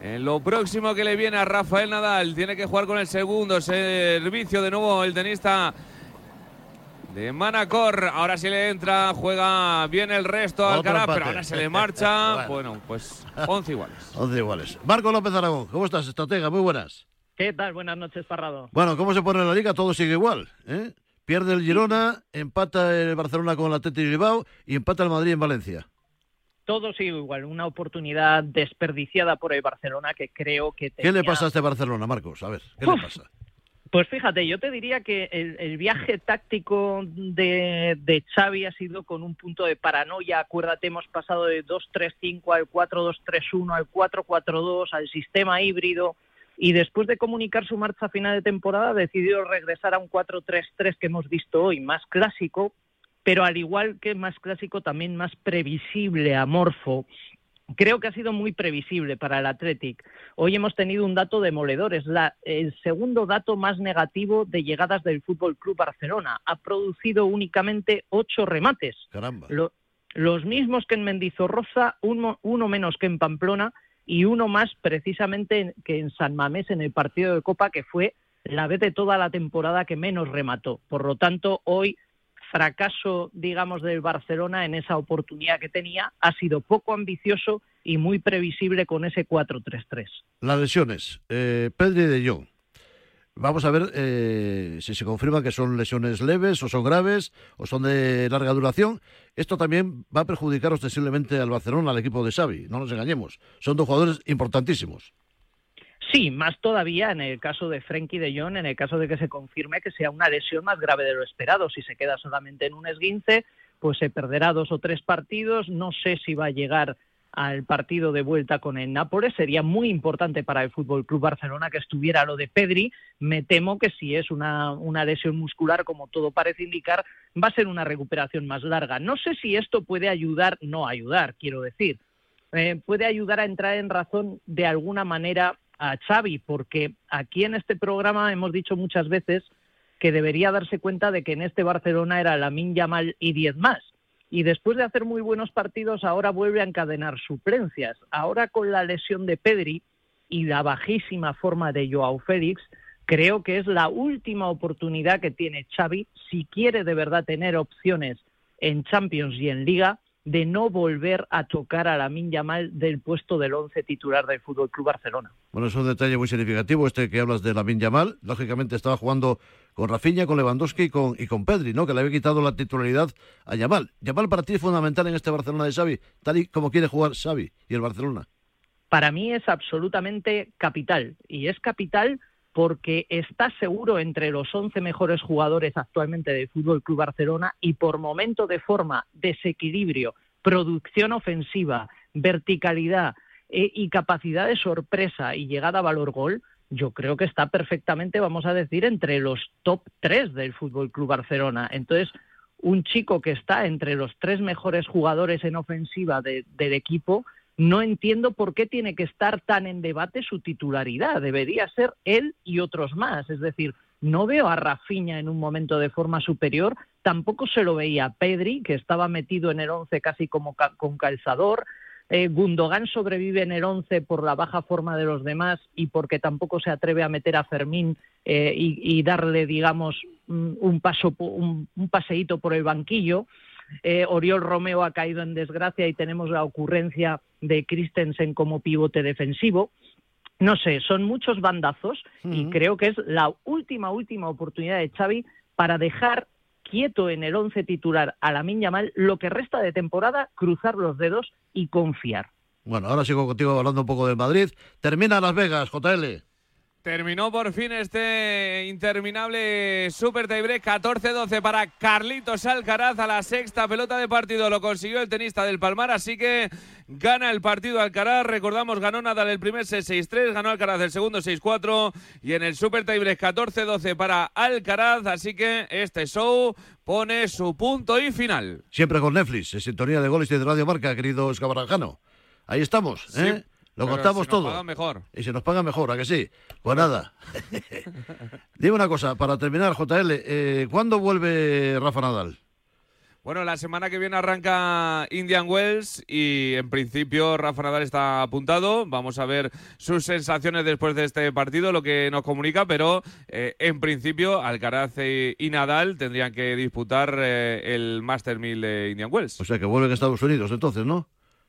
En lo próximo que le viene a Rafael Nadal, tiene que jugar con el segundo servicio de nuevo el tenista de Manacor. Ahora sí le entra, juega bien el resto al Alcaraz, pero ahora se le marcha. *laughs* bueno. pues *laughs* 11 iguales.
11 iguales. Marco López Aragón, ¿cómo estás, estratega? Muy buenas.
¿Qué tal? Buenas noches, Parrado.
Bueno, ¿cómo se pone la liga? Todo sigue igual. ¿eh? Pierde el Girona, empata el Barcelona con el Atlético Bilbao y empata el Madrid en Valencia.
Todo sigue igual, una oportunidad desperdiciada por el Barcelona que creo que
¿Qué le pasa a este Barcelona, Marcos? A ver, ¿qué le pasa?
Pues fíjate, yo te diría que el, viaje táctico de, de, Xavi ha sido con un punto de paranoia. Acuérdate, hemos pasado de 2-3-5 al 4-2-3-1 al 4-4-2 al sistema híbrido y después de comunicar su marcha final de temporada ha decidido regresar a un 4-3-3 que hemos visto hoy, más clásico, pero al igual que más clásico también más previsible, amorfo creo que ha sido muy previsible para el Athletic. Hoy hemos tenido un dato demoledor, es la, el segundo dato más negativo de llegadas del Fútbol Club Barcelona. Ha producido únicamente ocho remates.
Caramba.
los mismos que en Mendizorroza, uno, uno menos que en Pamplona y uno más precisamente que en San Mamés en el partido de Copa, que fue la vez de toda la temporada que menos remató. Por lo tanto, hoy fracaso, digamos, del Barcelona en esa oportunidad que tenía ha sido poco ambicioso y muy previsible con ese 4-3-3.
Las lesiones. Eh, Pedri de Jong. Vamos a ver eh, si se confirma que son lesiones leves o son graves o son de larga duración. Esto también va a perjudicar ostensiblemente al Barcelona, al equipo de Xavi. No nos engañemos. Son dos jugadores importantísimos.
Sí, más todavía en el caso de Frenkie de Jong, en el caso de que se confirme que sea una lesión más grave de lo esperado. Si se queda solamente en un esguince, pues se perderá dos o tres partidos. No sé si va a llegar al partido de vuelta con el Nápoles. Sería muy importante para el Fútbol Club Barcelona que estuviera lo de Pedri. Me temo que si es una, una lesión muscular, como todo parece indicar, va a ser una recuperación más larga. No sé si esto puede ayudar, no ayudar, quiero decir, eh, puede ayudar a entrar en razón de alguna manera a Xavi, porque aquí en este programa hemos dicho muchas veces que debería darse cuenta de que en este Barcelona era Lamin Yamal y diez más. Y después de hacer muy buenos partidos, ahora vuelve a encadenar suplencias. Ahora con la lesión de Pedri y la bajísima forma de Joao Félix, creo que es la última oportunidad que tiene Xavi si quiere de verdad tener opciones en Champions y en Liga de no volver a tocar a la Yamal del puesto del once titular del Fútbol Club Barcelona.
Bueno, es un detalle muy significativo este que hablas de la Yamal. Lógicamente estaba jugando con Rafinha, con Lewandowski y con, y con Pedri, ¿no? Que le había quitado la titularidad a Yamal. Yamal para ti es fundamental en este Barcelona de Xavi, tal y como quiere jugar Xavi y el Barcelona.
Para mí es absolutamente capital y es capital porque está seguro entre los 11 mejores jugadores actualmente del Fútbol Club Barcelona y por momento de forma, desequilibrio, producción ofensiva, verticalidad eh, y capacidad de sorpresa y llegada a valor gol, yo creo que está perfectamente, vamos a decir, entre los top 3 del Fútbol Club Barcelona. Entonces, un chico que está entre los tres mejores jugadores en ofensiva del equipo, no entiendo por qué tiene que estar tan en debate su titularidad. Debería ser él y otros más. Es decir, no veo a Rafinha en un momento de forma superior, tampoco se lo veía a Pedri, que estaba metido en el once casi como con calzador. Eh, Gundogan sobrevive en el once por la baja forma de los demás y porque tampoco se atreve a meter a Fermín eh, y, darle, digamos, un, paso, un, un paseíto por el banquillo. Eh, Oriol Romeo ha caído en desgracia y tenemos la ocurrencia de Christensen como pivote defensivo. No sé, son muchos bandazos y creo que es la última, última oportunidad de Xavi para dejar quieto en el once titular a la Miña Mal lo que resta de temporada, cruzar los dedos y confiar.
Bueno, ahora sigo contigo hablando un poco del Madrid. Termina Las Vegas, JL.
Terminó por fin este interminable Super Tiebreak 14-12 para Carlitos Alcaraz a la sexta pelota de partido. Lo consiguió el tenista del Palmar, así que gana el partido Alcaraz. Recordamos, ganó Nadal el primer 6-3, ganó Alcaraz el segundo 6-4 y en el Super Tiebreak 14-12 para Alcaraz. Así que este show pone su punto y final.
Siempre con Netflix, en sintonía de goles y de Radio Marca, querido Escabarajano. Ahí estamos, ¿eh? Lo contamos todo.
Paga mejor.
Y se nos paga mejor, ¿a que sí? Pues nada. *laughs* Dime una cosa, para terminar, JL, eh, ¿cuándo vuelve Rafa Nadal?
Bueno, la semana que viene arranca Indian Wells y en principio Rafa Nadal está apuntado. Vamos a ver sus sensaciones después de este partido, lo que nos comunica, pero eh, en principio Alcaraz y Nadal tendrían que disputar eh, el Master 1000 de Indian Wells.
O sea que vuelven a Estados Unidos entonces, ¿no?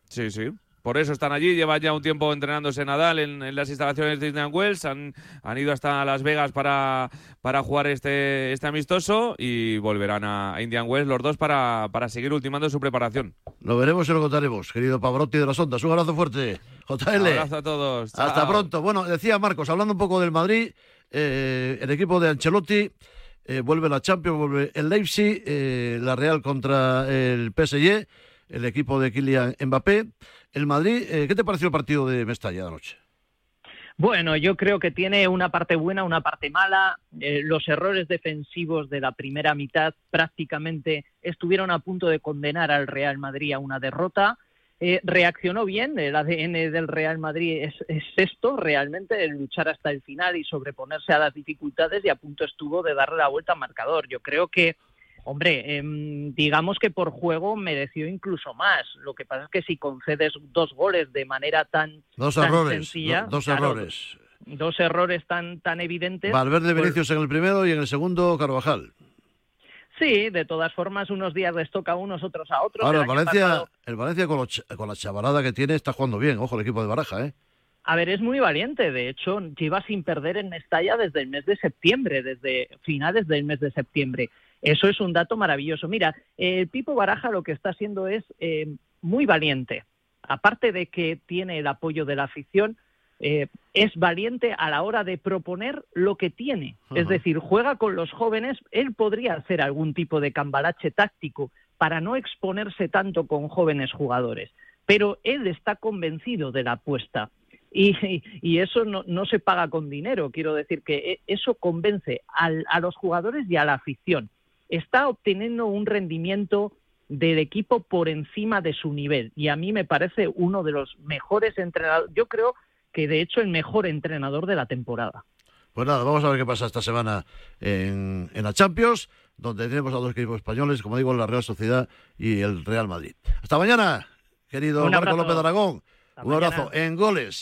Sí, sí. Por eso están allí, llevan ya un tiempo entrenándose Nadal en, las instalaciones de Indian Wells, han, han, ido hasta Las Vegas para, para jugar este, este amistoso y volverán a Indian Wells los dos para, para seguir ultimando su preparación.
Lo veremos y lo contaremos, querido Pavarotti de las Ondas. Un abrazo fuerte, JL.
Un abrazo a todos.
Hasta pronto. Bueno, decía Marcos, hablando un poco del Madrid, eh, el equipo de Ancelotti eh, vuelve la Champions, vuelve el Leipzig, eh, la Real contra el PSG, el equipo de Kylian Mbappé. El Madrid, eh, ¿qué te pareció el partido de Mestalla anoche?
Bueno, yo creo que tiene una parte buena, una parte mala. Eh, los errores defensivos de la primera mitad prácticamente estuvieron a punto de condenar al Real Madrid a una derrota. Eh, reaccionó bien, el ADN del Real Madrid es, es, esto realmente, el luchar hasta el final y sobreponerse a las dificultades y a punto estuvo de darle la vuelta al marcador. Yo creo que Hombre, em, digamos que por juego mereció incluso más. Lo que pasa es que si concedes dos goles de manera tan,
dos
tan
errores,
sencilla,
dos
claro,
errores.
Dos errores tan, tan evidentes.
Valverde
pues-
Vinicius en el primero y en el segundo Carvajal.
Sí, de todas formas, unos días les toca a unos, otros a otros.
Ahora, el Valencia, el Valencia con, los con la chavalada que tiene está jugando bien. Ojo, el equipo de Baraja, ¿eh?
A ver, es muy valiente. De hecho, lleva sin perder en Mestalla desde el mes de septiembre, desde finales del mes de septiembre. Eso es un dato maravilloso. Mira, el Pipo Baraja lo que está haciendo es eh, muy valiente. Aparte de que tiene el apoyo de la afición, eh, es valiente a la hora de proponer lo que tiene. Es decir, juega con los jóvenes. Él podría hacer algún tipo de cambalache táctico para no exponerse tanto con jóvenes jugadores. Pero él está convencido de la apuesta. Y, y eso no, no se paga con dinero. Quiero decir que e- eso convence al- a los jugadores y a la afición. Está obteniendo un rendimiento del equipo por encima de su nivel. Y a mí me parece uno de los mejores entrenadores. Yo creo que de hecho el mejor entrenador de la temporada.
Pues nada, vamos a ver qué pasa esta semana en, en la Champions, donde tenemos a dos equipos españoles, como digo, la Real Sociedad y el Real Madrid. Hasta mañana, querido Marco. López Aragón.
Hasta
Un abrazo en goles